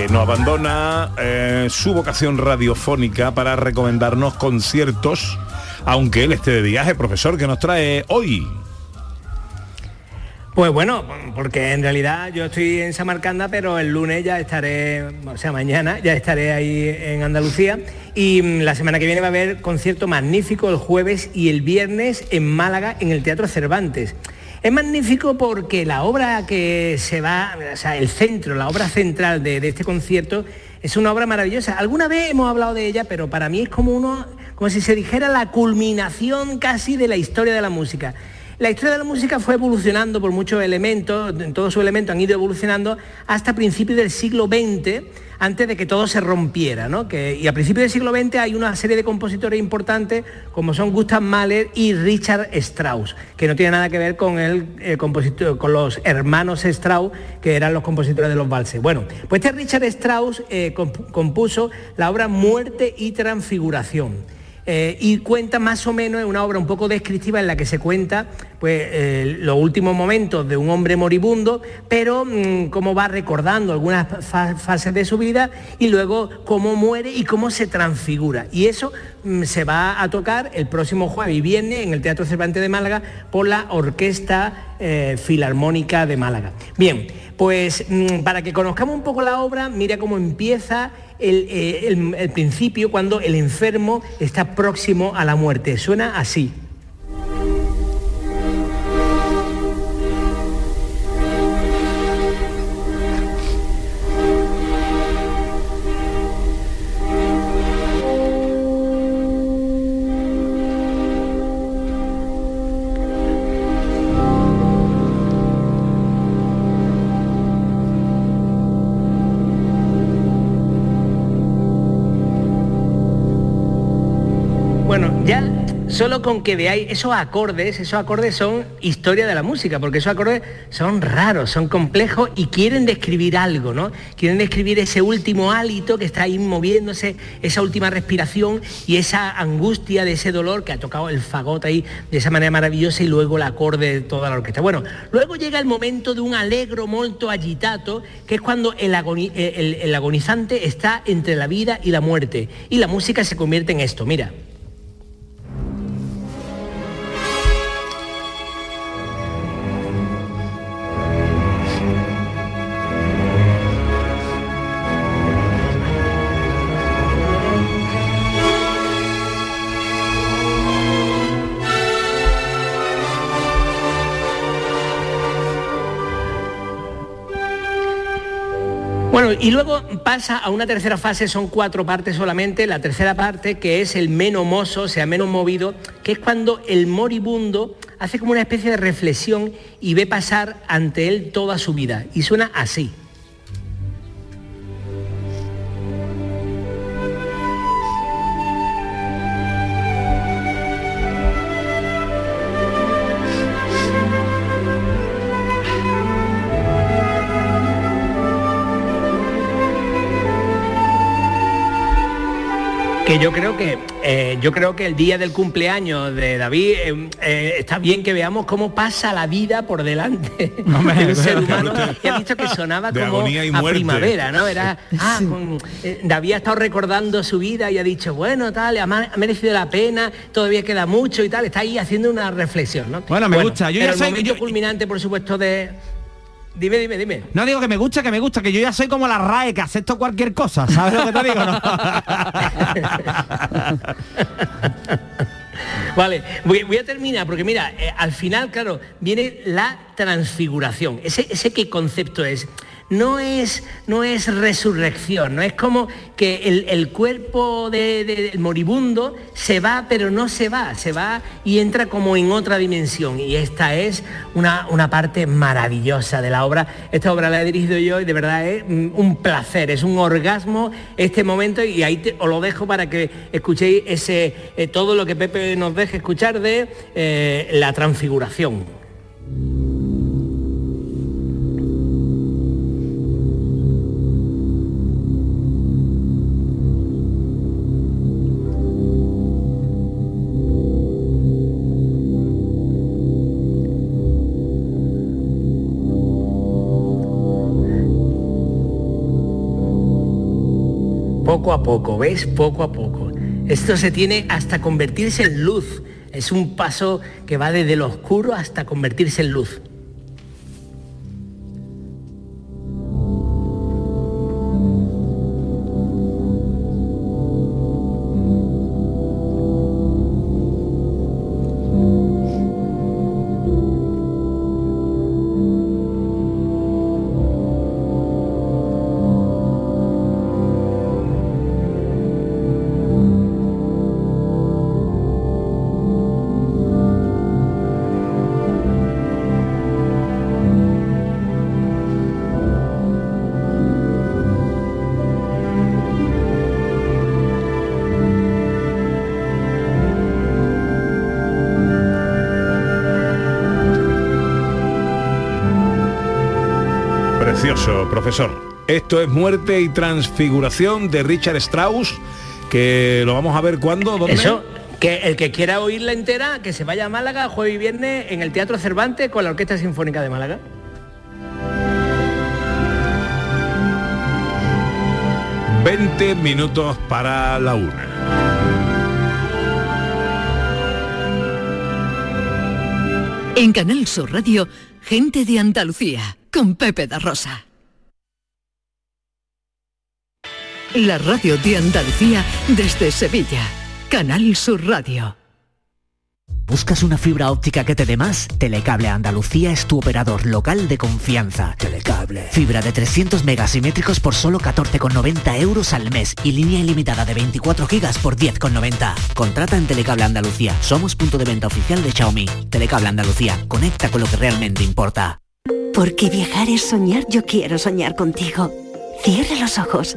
Que no abandona eh, su vocación radiofónica para recomendarnos conciertos, aunque él esté de viaje, profesor, que nos trae hoy. Pues bueno, porque en realidad yo estoy en Samarcanda, pero el lunes ya estaré, o sea, mañana ya estaré ahí en Andalucía y mm, la semana que viene va a haber concierto magnífico el jueves y el viernes en Málaga en el Teatro Cervantes. Es magnífico porque la obra que se va, o sea, el centro, la obra central de, este concierto es una obra maravillosa. Alguna vez hemos hablado de ella, pero para mí es como uno, como si se dijera la culminación casi de la historia de la música. La historia de la música fue evolucionando por muchos elementos, en todos sus elementos han ido evolucionando hasta principios del siglo XX, antes de que todo se rompiera, ¿no? Y a principios del siglo XX hay una serie de compositores importantes como son Gustav Mahler y Richard Strauss, que no tiene nada que ver con el, compositor, con los hermanos Strauss, que eran los compositores de los valses. Bueno, pues este Richard Strauss eh, comp- compuso la obra Muerte y Transfiguración. Eh, y cuenta más o menos, una obra un poco descriptiva en la que se cuenta pues, eh, los últimos momentos de un hombre moribundo, pero mm, cómo va recordando algunas fa- fases de su vida y luego cómo muere y cómo se transfigura. Y eso mm, se va a tocar el próximo jueves y viernes en el Teatro Cervantes de Málaga por la Orquesta eh, Filarmónica de Málaga. Bien, pues mm, para que conozcamos un poco la obra, mira cómo empieza el, eh, el- el principio cuando el enfermo está próximo a la muerte. Suena así. Solo con que veáis esos acordes, esos acordes son historia de la música, porque esos acordes son raros, son complejos y quieren describir algo, ¿no? Quieren describir ese último hálito que está ahí moviéndose, esa última respiración y esa angustia de ese dolor que ha tocado el fagot ahí de esa manera maravillosa y luego el acorde de toda la orquesta. Bueno, luego llega el momento de un alegro molto agitato, que es cuando el, el agonizante está entre la vida y la muerte y la música se convierte en esto, mira. Bueno, y luego pasa a una tercera fase, son cuatro partes solamente, la tercera parte que es el menos mozo, o sea, menos movido, que es cuando el moribundo hace como una especie de reflexión y ve pasar ante él toda su vida. Y suena así. Yo creo que eh, yo creo que el día del cumpleaños de David eh, eh, está bien que veamos cómo pasa la vida por delante. De un <laughs> ser humano y ha dicho que sonaba como a primavera no era ah, con- David ha estado recordando su vida y ha dicho bueno tal ha, merecido la pena todavía queda mucho y tal está ahí haciendo una reflexión ¿no? Bueno, me gusta, yo ya el soy- momento yo- culminante por supuesto de dime dime dime No digo que me gusta, que me gusta, que yo ya soy como la RAE, que acepto cualquier cosa, ¿sabes lo que te digo? no? <laughs> Vale, voy, voy a terminar porque mira, eh, al final, claro, viene la transfiguración. Ese, ese qué concepto es. No es, no es resurrección, no es como que el, el cuerpo de- de- del moribundo se va, pero no se va, se va y entra como en otra dimensión. Y esta es una, una parte maravillosa de la obra. Esta obra la he dirigido yo y de verdad es mm, un placer, es un orgasmo este momento y ahí te- os lo dejo para que escuchéis ese, eh, todo lo que Pepe nos deje escuchar de eh, la transfiguración. Poco ¿ves? Poco a poco. Esto se tiene hasta convertirse en luz. Es un paso que va desde lo oscuro hasta convertirse en luz. Profesor. Esto es Muerte y Transfiguración de Richard Strauss, que lo vamos a ver cuándo, dónde. Eso, que el que quiera oírla entera, que se vaya a Málaga jueves y viernes en el Teatro Cervantes con la Orquesta Sinfónica de Málaga. ...20 minutos para la una. En Canal Sur Radio, gente de Andalucía, con Pepe da Rosa. La radio de Andalucía desde Sevilla. Canal Sur Radio. ¿Buscas una fibra óptica que te dé más? Telecable Andalucía es tu operador local de confianza. Telecable. Fibra de 300 megasimétricos por solo 14,90 euros al mes y línea ilimitada de 24 gigas por 10,90. Contrata en Telecable Andalucía. Somos punto de venta oficial de Xiaomi. Telecable Andalucía. Conecta con lo que realmente importa. Porque viajar es soñar, yo quiero soñar contigo. Cierra los ojos,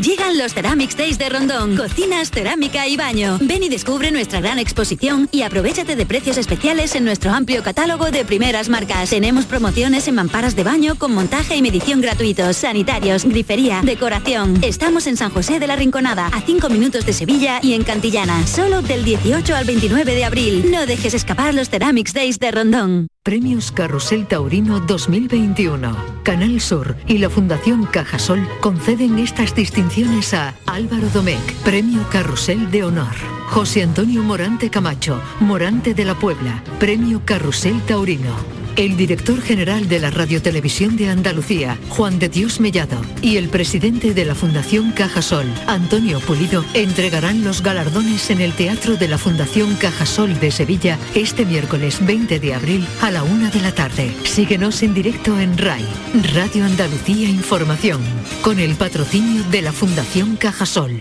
Llegan los Ceramics Days de Rondón. Cocinas, cerámica y baño. Ven y descubre nuestra gran exposición y aprovechate de precios especiales en nuestro amplio catálogo de primeras marcas. Tenemos promociones en mamparas de baño con montaje y medición gratuitos, sanitarios, grifería, decoración. Estamos en San José de la Rinconada, a 5 minutos de Sevilla y en Cantillana. Solo del 18 al 29 de abril. No dejes escapar los Ceramics Days de Rondón. Premios Carrusel Taurino 2021. Canal Sur y la Fundación Cajasol conceden estas distinciones a Álvaro Domecq, Premio Carrusel de Honor. José Antonio Morante Camacho, Morante de la Puebla, Premio Carrusel Taurino. El director general de la Radiotelevisión de Andalucía, Juan de Dios Mellado, y el presidente de la Fundación Cajasol, Antonio Pulido, entregarán los galardones en el Teatro de la Fundación Cajasol de Sevilla este miércoles 20 de abril a la una de la tarde. Síguenos en directo en RAI, Radio Andalucía Información, con el patrocinio de la Fundación Cajasol.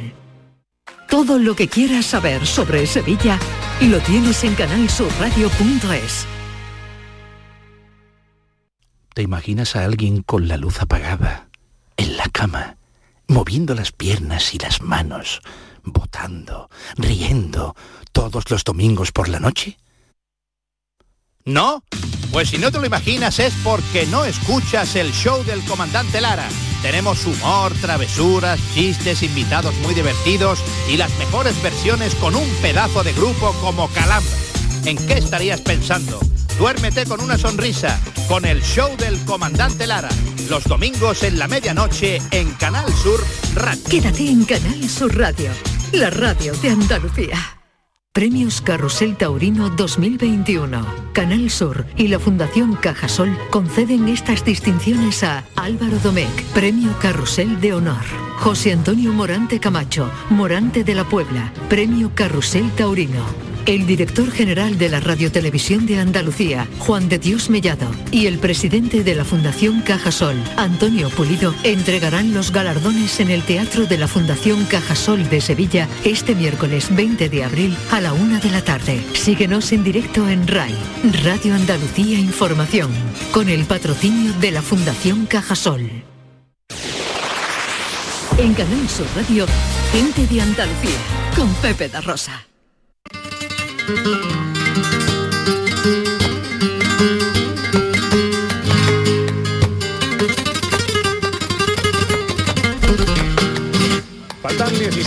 Todo lo que quieras saber sobre Sevilla lo tienes en canalsurradio.es. ¿Te imaginas a alguien con la luz apagada, en la cama, moviendo las piernas y las manos, votando, riendo, todos los domingos por la noche? ¿No? Pues si no te lo imaginas es porque no escuchas el show del comandante Lara. Tenemos humor, travesuras, chistes, invitados muy divertidos y las mejores versiones con un pedazo de grupo como Calambra. ¿En qué estarías pensando? Duérmete con una sonrisa, con el show del comandante Lara. Los domingos en la medianoche en Canal Sur Radio. Quédate en Canal Sur Radio, la radio de Andalucía. Premios Carrusel Taurino 2021. Canal Sur y la Fundación Cajasol conceden estas distinciones a Álvaro Domecq, Premio Carrusel de Honor. José Antonio Morante Camacho, Morante de la Puebla, Premio Carrusel Taurino. El director general de la Radiotelevisión de Andalucía, Juan de Dios Mellado, y el presidente de la Fundación Cajasol, Antonio Pulido, entregarán los galardones en el Teatro de la Fundación Cajasol de Sevilla este miércoles 20 de abril a la una de la tarde. Síguenos en directo en RAI, Radio Andalucía Información, con el patrocinio de la Fundación Cajasol. En Canal Sur Radio, gente de Andalucía, con Pepe da Rosa. thank you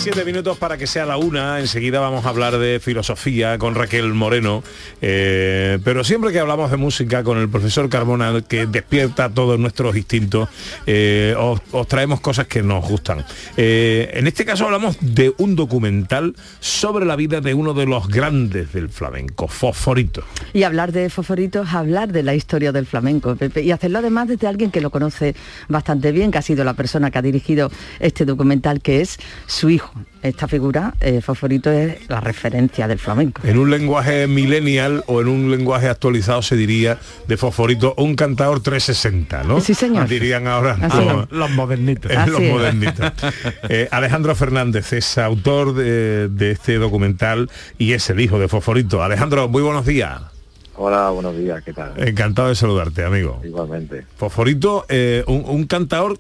17 minutos para que sea la una. Enseguida vamos a hablar de filosofía con Raquel Moreno. Eh, pero siempre que hablamos de música con el profesor Carmona, que despierta todos nuestros instintos, eh, os, os traemos cosas que nos gustan. Eh, en este caso hablamos de un documental sobre la vida de uno de los grandes del flamenco, Fosforito. Y hablar de Fosforito es hablar de la historia del flamenco, Pepe, y hacerlo además desde alguien que lo conoce bastante bien, que ha sido la persona que ha dirigido este documental, que es su hijo. Esta figura, eh, Fosforito, es la referencia del flamenco. En un lenguaje millennial o en un lenguaje actualizado se diría de Fosforito un cantador 360, ¿no? Sí, señor. Dirían ahora. Los modernitos. eh, los modernitos. <laughs> Eh, Alejandro Fernández es autor de, de este documental y es el hijo de Fosforito. Alejandro, muy buenos días. Hola, buenos días, ¿qué tal? Encantado de saludarte, amigo. Igualmente. Fosforito, eh, un, un cantador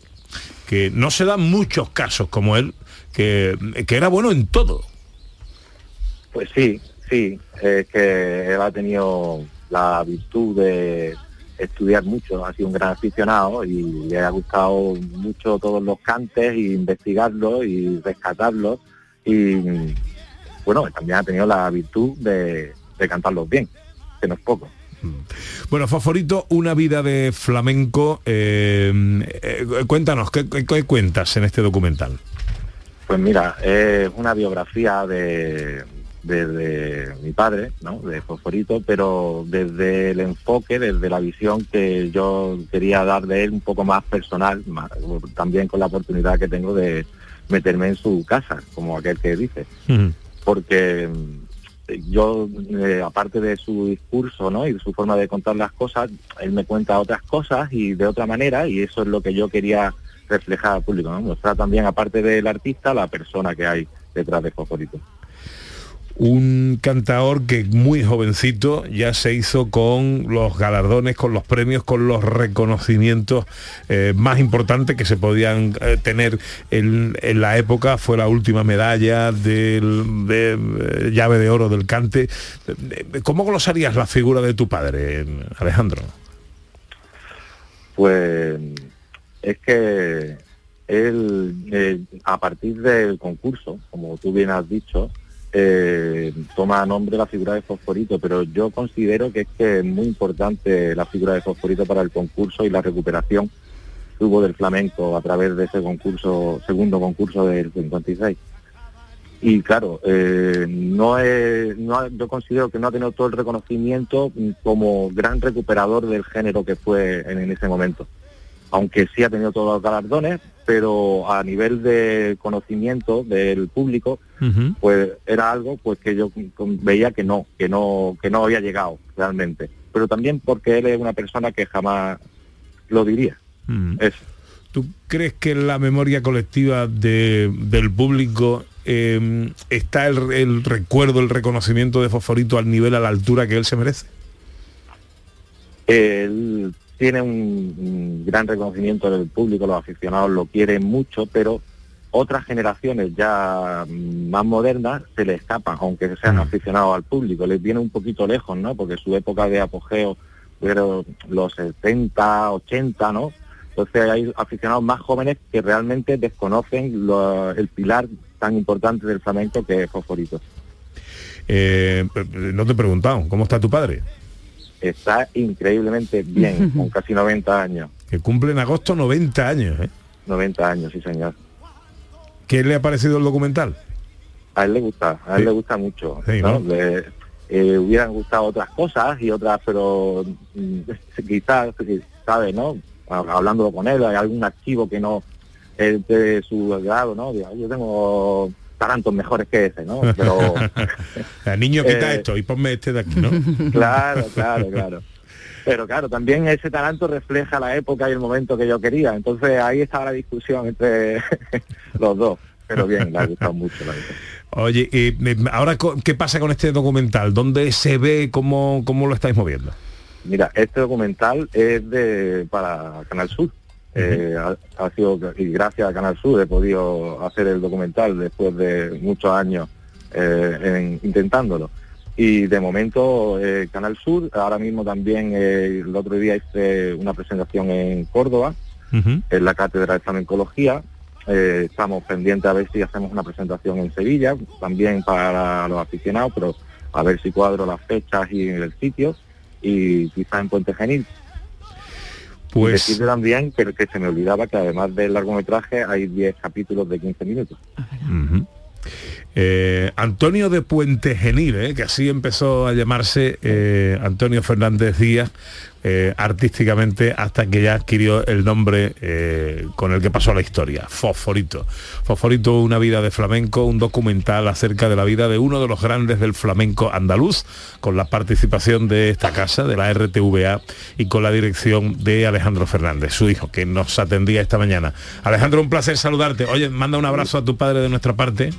que no se dan muchos casos como él, que, que era bueno en todo. Pues sí, sí, es que él ha tenido la virtud de estudiar mucho, ha sido un gran aficionado y le ha gustado mucho todos los cantes y investigarlos y rescatarlos y bueno, también ha tenido la virtud de, de cantarlos bien, que no es poco. Bueno, Fosforito, una vida de flamenco. eh, eh, cuéntanos, ¿qué, qué- qué cuentas en este documental? Pues mira, es una biografía de, de- de mi padre, ¿no? De Fosforito, pero desde el enfoque, desde la visión que yo quería dar de él un poco más personal, más- también con la oportunidad que tengo de meterme en su casa, como aquel que dice. Porque mm, yo, eh, aparte de su discurso, ¿no? Y de su forma de contar las cosas, él me cuenta otras cosas y de otra manera, y eso es lo que yo quería reflejar al público, ¿no? Mostrar también, aparte del artista, la persona que hay detrás de Fosforito. Un cantador que muy jovencito ya se hizo con los galardones, con los premios, con los reconocimientos eh, más importantes que se podían eh, tener en, en la época. Fue la última medalla del, de eh, llave de oro del cante. ¿Cómo glosarías la figura de tu padre, Alejandro? Pues es que él, eh, a partir del concurso, como tú bien has dicho, eh, toma nombre la figura de Fosforito, pero yo considero que es que es muy importante la figura de Fosforito para el concurso y la recuperación que hubo del flamenco a través de ese concurso, segundo concurso del 56. Y claro, eh, no es, no yo considero que no ha tenido todo el reconocimiento como gran recuperador del género que fue en ese momento. Aunque sí ha tenido todos los galardones, pero a nivel de conocimiento del público, pues era algo pues que yo veía que no, que no, que no había llegado realmente. Pero también porque él es una persona que jamás lo diría. Eso. ¿Tú crees que en la memoria colectiva de- del público eh, está el, el recuerdo, el reconocimiento de Fosforito al nivel, a la altura que él se merece? Él tiene un, gran reconocimiento del público, los aficionados lo quieren mucho, pero otras generaciones ya mm, más modernas se le escapan, aunque sean aficionados al público, les viene un poquito lejos, ¿no? Porque su época de apogeo fueron los 70, 80, ¿no? Entonces hay aficionados más jóvenes que realmente desconocen lo- el pilar tan importante del flamenco que es Fosforito. Eh, no te he preguntado, ¿cómo está tu padre? Está increíblemente bien, con casi 90 años. Que cumple en agosto 90 años. ¿eh? 90 años, sí señor. ¿Qué le ha parecido el documental? A él le gusta, a él Sí. le gusta mucho. Sí, ¿no? ¿no? Le- eh, hubieran gustado otras cosas y otras, pero mm, <laughs> quizás, ¿sabes, no? Ha- Hablándolo con él, hay algún archivo que no es de su grado, ¿no? Yo tengo tarantos mejores que ese, ¿no? Pero <laughs> niño quita Eh, esto y ponme este de aquí, ¿no? <laughs> claro, claro, claro. Pero claro, también ese taranto refleja la época y el momento que yo quería. Entonces ahí estaba la discusión entre <laughs> los dos. Pero bien, le ha gustado mucho la verdad. Oye, eh, eh, ahora ¿qué pasa con este documental? ¿Dónde se ve? ¿Cómo, cómo lo estáis moviendo? Mira, este documental es de para Canal Sur. Eh, ha, ha sido y gracias a Canal Sur he podido hacer el documental después de muchos años eh, en- intentándolo. Y de momento eh, Canal Sur, ahora mismo también el otro día hice una presentación en Córdoba, en la Cátedra de Flamencología. Estamos pendientes a ver si hacemos una presentación en Sevilla, también para los aficionados, pero a ver si cuadro las fechas y el sitio, y quizás en Puente Genil. Pues- Y decirte también que, que se me olvidaba que además del largometraje hay 10 capítulos de 15 minutos. Ujú. Eh, Antonio de Puente Genil, que así empezó a llamarse eh, Antonio Fernández Díaz eh, artísticamente hasta que ya adquirió el nombre con el que pasó la historia, Fosforito. Fosforito, una vida de flamenco, un documental acerca de la vida de uno de los grandes del flamenco andaluz, con la participación de esta casa, de la RTVA, y con la dirección de Alejandro Fernández, su hijo, que nos atendía esta mañana. Alejandro, un placer saludarte. Oye, manda un abrazo a tu padre de nuestra parte,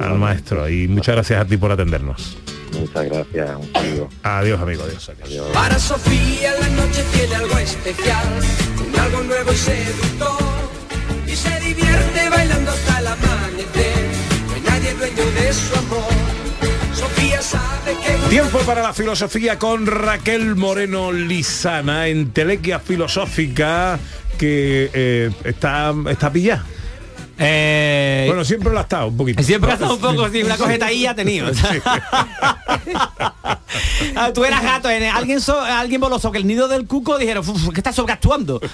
al maestro, y muchas gracias a ti por atendernos. Muchas gracias, un saludo. Adiós, amigo, adiós. adiós. Para Sofía la noche tiene algo especial, con algo nuevo y seductor. Y se divierte bailando hasta el amanecer, no hay nadie dueño de su amor. Sofía sabe que... Tiempo para la filosofía con Raquel Moreno Lizana en Telequia Filosófica que eh, está, está pillada. Bueno, siempre lo ha estado un poquito. Eh, Siempre ha estado un poco, sí, una cojeta ahí ha tenido. <laughs> Ah, Tú eras gato, en- alguien so- alguien boloso que el nido del cuco dijeron, "Uf, que está sobreactuando. <laughs>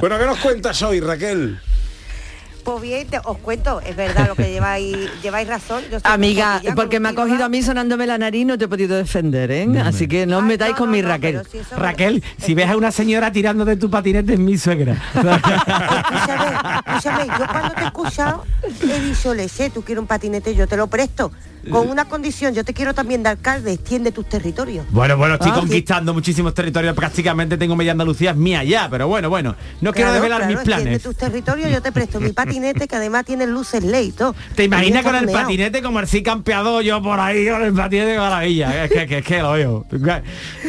Bueno, ¿qué nos cuentas hoy, Raquel? Pues bien, te- os cuento, es verdad lo que <laughs> lleváis, lleváis razón. Yo estoy Amiga, porque me ha cogido a mí sonándome la nariz, no te he podido defender, ¿eh? Así que no os metáis con mi Raquel. Raquel, si ves a una señora tirando de tu patinete es mi suegra. <laughs> Escúchame, yo cuando te he escuchado he dicho, le sé, tú quieres un patinete, yo te lo presto. Con una condición, yo te quiero también de alcalde, extiende tus territorios. Bueno, bueno, estoy Ah, conquistando muchísimos territorios, prácticamente tengo media Andalucía es mía ya, pero bueno, bueno, no quiero desvelar claro, mis extiende planes. tus territorios, yo te presto mi <laughs> patinete que además tiene luces LED y todo. ¿Te imaginas con el patinete como el sí campeado yo por ahí con el patinete de maravilla? Es que, que, es que lo veo.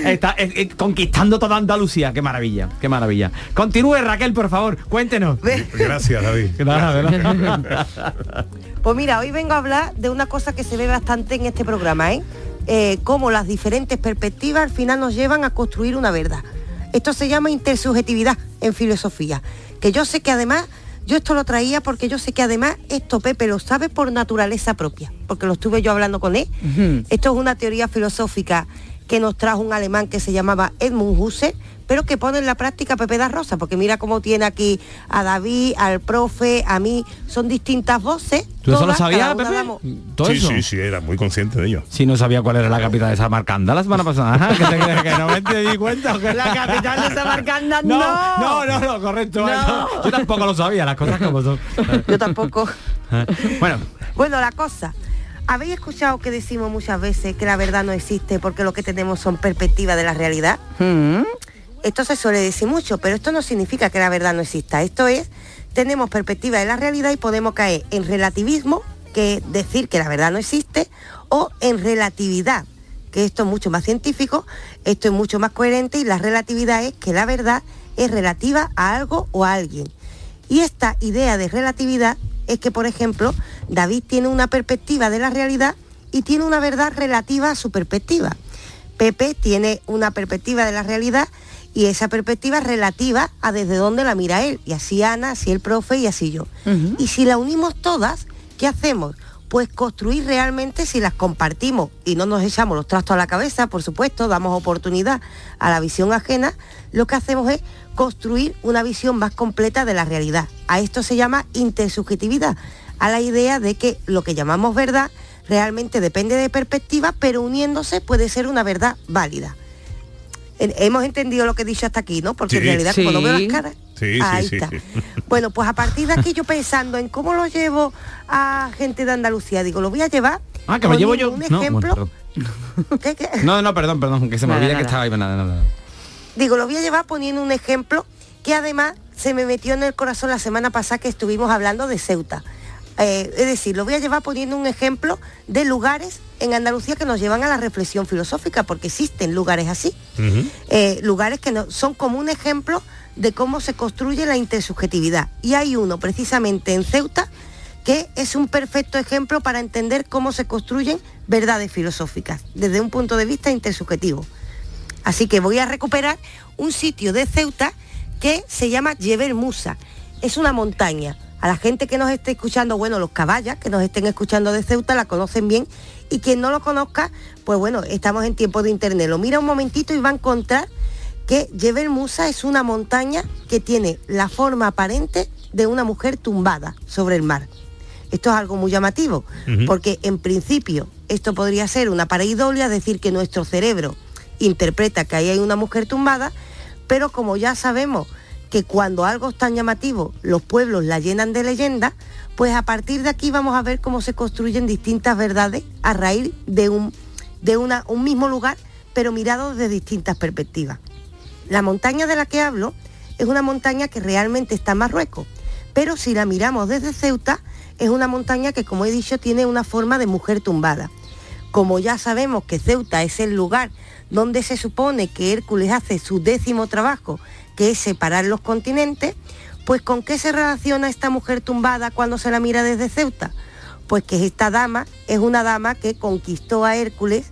Está eh, eh, conquistando toda Andalucía, qué maravilla, qué maravilla. Continúe Raquel, por favor, cuéntenos. Gracias, David. Nada. <laughs> Pues mira, hoy vengo a hablar de una cosa que se ve bastante en este programa, ¿eh? Eh, cómo las diferentes perspectivas al final nos llevan a construir una verdad. Esto se llama intersubjetividad en filosofía, que yo sé que además, yo esto lo traía porque yo sé que además esto Pepe lo sabe por naturaleza propia, porque lo estuve yo hablando con él. Esto es una teoría filosófica que nos trajo un alemán que se llamaba Edmund Husserl, pero que pone en la práctica Pepe da Rosa, porque mira cómo tiene aquí a David, al profe, a mí, son distintas voces. ¿Tú eso lo todas, sabías, Pepe? damos- ¿Todo sí, eso? sí, sí, era muy consciente de ello. Si no sabía cuál era la capital de Samarcanda la semana pasada. Ajá, que, te que no me te di cuenta. ¿o qué? La capital de Samarcanda, no. no. No, no, no, correcto. No. Yo tampoco lo sabía, las cosas como son. Yo tampoco. Bueno, Bueno, la cosa. ¿Habéis escuchado que decimos muchas veces que la verdad no existe porque lo que tenemos son perspectivas de la realidad? Mm. Esto se suele decir mucho, pero esto no significa que la verdad no exista. Esto es, tenemos perspectiva de la realidad y podemos caer en relativismo, que es decir que la verdad no existe, o en relatividad, que esto es mucho más científico, esto es mucho más coherente y la relatividad es que la verdad es relativa a algo o a alguien. Y esta idea de relatividad es que, por ejemplo, David tiene una perspectiva de la realidad y tiene una verdad relativa a su perspectiva. Pepe tiene una perspectiva de la realidad y esa perspectiva es relativa a desde dónde la mira él. Y así Ana, así el profe y así yo. Y si la unimos todas, ¿qué hacemos? Pues construir realmente si las compartimos y no nos echamos los trastos a la cabeza, por supuesto, damos oportunidad a la visión ajena, lo que hacemos es construir una visión más completa de la realidad. A esto se llama intersubjetividad, a la idea de que lo que llamamos verdad realmente depende de perspectiva, pero uniéndose puede ser una verdad válida. Hemos entendido lo que he dicho hasta aquí, ¿no? Porque en Sí. realidad como no veo Sí. las caras, Sí, sí, ahí sí, está. sí. Bueno, pues a partir de aquí yo pensando en cómo lo llevo a gente de Andalucía, digo, lo voy a llevar. ah, que me llevo yo. Un No, bueno, ejemplo, perdón. ¿Qué, qué? no, no, perdón, perdón, que se me olvida que estaba ahí. Nada, nada, nada. Digo, lo voy a llevar poniendo un ejemplo que además se me metió en el corazón la semana pasada que estuvimos hablando de Ceuta. Eh, es decir, lo voy a llevar poniendo un ejemplo de lugares en Andalucía que nos llevan a la reflexión filosófica, porque existen lugares así. Eh, lugares que no- son como un ejemplo de cómo se construye la intersubjetividad. Y hay uno precisamente en Ceuta que es un perfecto ejemplo para entender cómo se construyen verdades filosóficas desde un punto de vista intersubjetivo. Así que voy a recuperar un sitio de Ceuta que se llama Jebel Musa. Es una montaña. A la gente que nos esté escuchando, bueno, los caballas que nos estén escuchando de Ceuta la conocen bien y quien no lo conozca, pues bueno, estamos en tiempo de internet. Lo mira un momentito y va a encontrar que Jebel Musa es una montaña que tiene la forma aparente de una mujer tumbada sobre el mar. Esto es algo muy llamativo, porque en principio esto podría ser una pareidolia, es decir, que nuestro cerebro interpreta que ahí hay una mujer tumbada, pero como ya sabemos que cuando algo es tan llamativo, los pueblos la llenan de leyenda, pues a partir de aquí vamos a ver cómo se construyen distintas verdades a raíz de un, de un mismo lugar, pero mirado desde distintas perspectivas. La montaña de la que hablo es una montaña que realmente está en Marruecos, pero si la miramos desde Ceuta, es una montaña que, como he dicho, tiene una forma de mujer tumbada. Como ya sabemos que Ceuta es el lugar donde se supone que Hércules hace su décimo trabajo, que separar los continentes, pues ¿con qué se relaciona esta mujer tumbada cuando se la mira desde Ceuta? Pues que esta dama es una dama que conquistó a Hércules,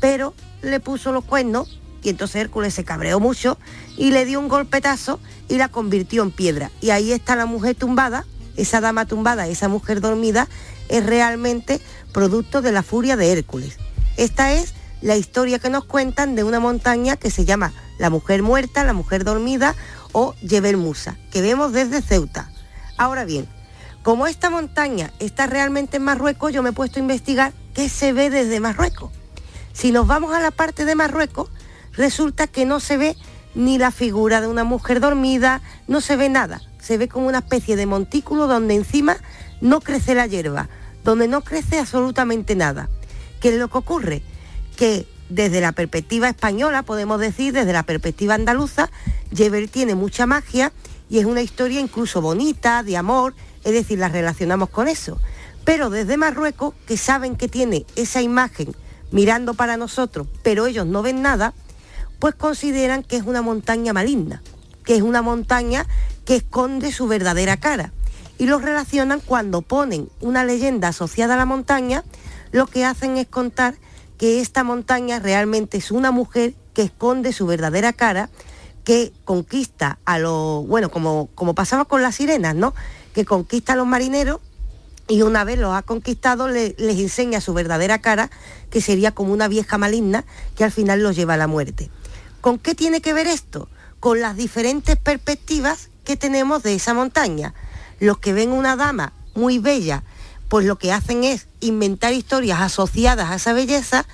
pero le puso los cuernos y entonces Hércules se cabreó mucho y le dio un golpetazo y la convirtió en piedra. Y ahí está la mujer tumbada, esa dama tumbada, esa mujer dormida, es realmente producto de la furia de Hércules. Esta es la historia que nos cuentan de una montaña que se llama La Mujer Muerta, La Mujer Dormida o Jebel Musa, que vemos desde Ceuta. Ahora bien, como esta montaña está realmente en Marruecos, yo me he puesto a investigar qué se ve desde Marruecos. Si nos vamos a la parte de Marruecos, resulta que no se ve ni la figura de una mujer dormida, no se ve nada. Se ve como una especie de montículo donde encima no crece la hierba, donde no crece absolutamente nada. ¿Qué es lo que ocurre? Que desde la perspectiva española, podemos decir, desde la perspectiva andaluza, Yever tiene mucha magia y es una historia incluso bonita, de amor, es decir, la relacionamos con eso. Pero desde Marruecos, que saben que tiene esa imagen mirando para nosotros, pero ellos no ven nada, pues consideran que es una montaña maligna, que es una montaña que esconde su verdadera cara. Y lo relacionan cuando ponen una leyenda asociada a la montaña, lo que hacen es contar que esta montaña realmente es una mujer que esconde su verdadera cara, que conquista a los, bueno, como, como pasaba con las sirenas, ¿no? Que conquista a los marineros y una vez los ha conquistado les enseña su verdadera cara, que sería como una vieja maligna que al final los lleva a la muerte. ¿Con qué tiene que ver esto? Con las diferentes perspectivas que tenemos de esa montaña. Los que ven una dama muy bella, pues lo que hacen es inventar historias asociadas a esa belleza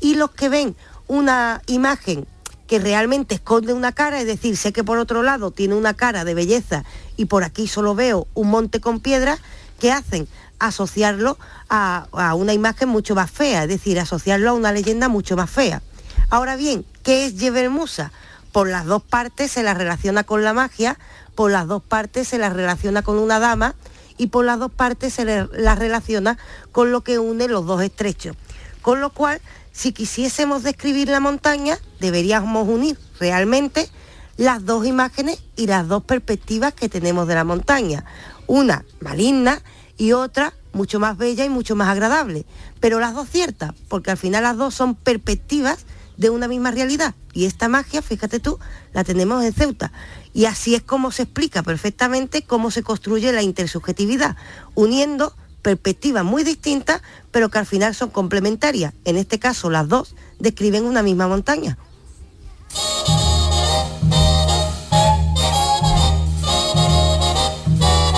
y los que ven una imagen que realmente esconde una cara, es decir, sé que por otro lado tiene una cara de belleza y por aquí solo veo un monte con piedras, ¿qué hacen? Asociarlo a, una imagen mucho más fea, es decir, asociarlo a una leyenda mucho más fea. Ahora bien, ¿qué es Yeber Musa? Por las dos partes se la relaciona con la magia, por las dos partes se la relaciona con una dama y por las dos partes se la relaciona con lo que une los dos estrechos. Con lo cual, si quisiésemos describir la montaña, deberíamos unir realmente las dos imágenes y las dos perspectivas que tenemos de la montaña. Una maligna y otra mucho más bella y mucho más agradable. Pero las dos ciertas, porque al final las dos son perspectivas de una misma realidad. Y esta magia, fíjate tú, la tenemos en Ceuta. Y así es como se explica perfectamente cómo se construye la intersubjetividad, uniendo perspectivas muy distintas, pero que al final son complementarias. En este caso, las dos describen una misma montaña.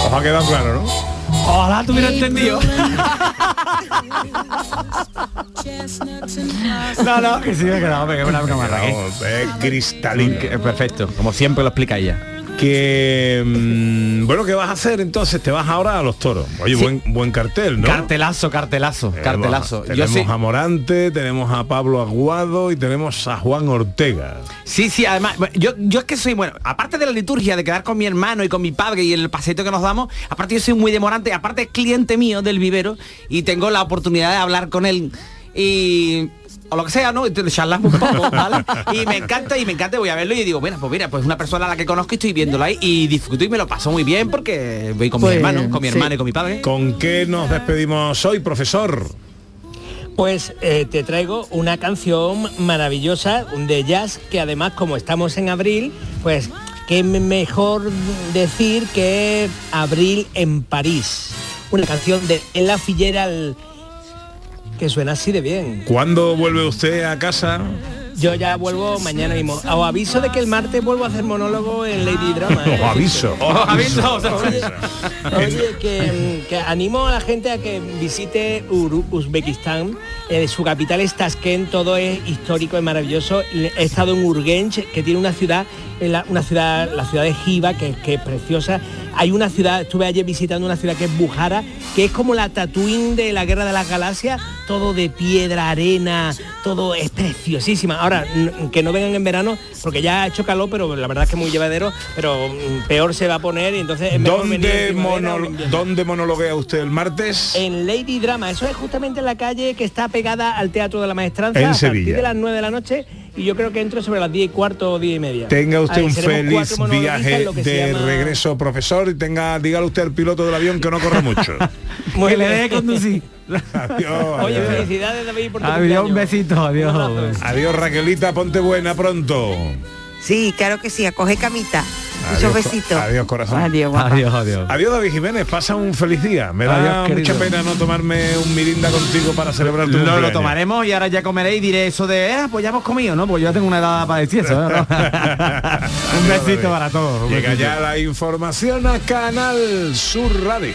Os ha quedado claro, ¿no? Ojalá tuviera entendido. <laughs> no, no, que sí me he quedado, que es una cámara. es cristalino. Perfecto, como siempre lo explica ella. Que mm, bueno, ¿qué vas a hacer entonces? Te vas ahora a los toros. Oye, Sí. buen, buen cartel, ¿no? Cartelazo, cartelazo, cartelazo. Yo Tenemos sí. a Morante, tenemos a Pablo Aguado y tenemos a Juan Ortega. Sí, sí, además, yo, yo es que soy, bueno, aparte de la liturgia, de quedar con mi hermano y con mi padre y el paseito que nos damos, aparte yo soy muy demorante, aparte es cliente mío del vivero y tengo la oportunidad de hablar con él y o lo que sea, ¿no? Charlamos un poco, <laughs> ¿vale? Y me encanta, y me encanta, voy a verlo y digo, bueno, pues mira, pues una persona a la que conozco y estoy viéndola ahí y disfruto y me lo paso muy bien porque voy con Pues, mi hermano, con mi sí. hermano y con mi padre. ¿Con qué nos despedimos hoy, profesor? Pues eh, te traigo una canción maravillosa de jazz que además como estamos en abril, pues qué me- mejor decir que Abril en París. Una canción de Ella Fitzgerald que suena así de bien. ¿Cuándo vuelve usted a casa? Yo ya vuelvo mañana mismo. Os aviso de que el martes vuelvo a hacer monólogo en Lady Drama. ¿eh? Os aviso, <laughs> os aviso. Oye, oye, que, que animo a la gente a que visite Uru- Uzbekistán. Eh, su capital es Tashkent, todo es histórico y maravilloso. He estado en Urgench, que tiene una ciudad, en la- una ciudad, la ciudad de Jiva, que, que es preciosa. Hay una ciudad, estuve ayer visitando una ciudad que es Bujara, que es como la Tatooine de la Guerra de las Galaxias, todo de piedra, arena, todo es preciosísima. Ahora, que no vengan en verano, porque ya ha hecho calor, pero la verdad es que es muy llevadero, pero mm, peor se va a poner y entonces es mejor ¿Dónde, mono-. ¿Dónde monologuea usted el martes? En Lady Drama, eso es justamente en la calle que está pegada al Teatro de la Maestranza En a Sevilla. partir de las 9 de la noche y yo creo que entro sobre las 10 y cuarto o 10 y media. Tenga usted Ahí un feliz viaje de llama- regreso, profesor, y tenga, dígale usted al piloto del avión que no corra mucho. Muy <laughs> que le bien. deje conducir. adiós, Oye, adiós. felicidades David por tu Adiós, cumpleaños. un besito, adiós. Adiós, Raquelita, ponte buena pronto. Sí, claro que sí, a coger camita. Muchos Adiós, besitos. Adiós, corazón. Adiós, guapa. Adiós, adiós. Adiós, David Jiménez. Pasa un feliz día. Me da Adiós, mucha querido. pena no tomarme un mirinda contigo para celebrar tu Lo, lo tomaremos y ahora ya comeré y diré eso de, eh, pues ya hemos comido, ¿no? Pues yo tengo una edad para decir eso. ¿no? <laughs> <laughs> un besito para todos. Llega ya la información a Canal Sur Radio.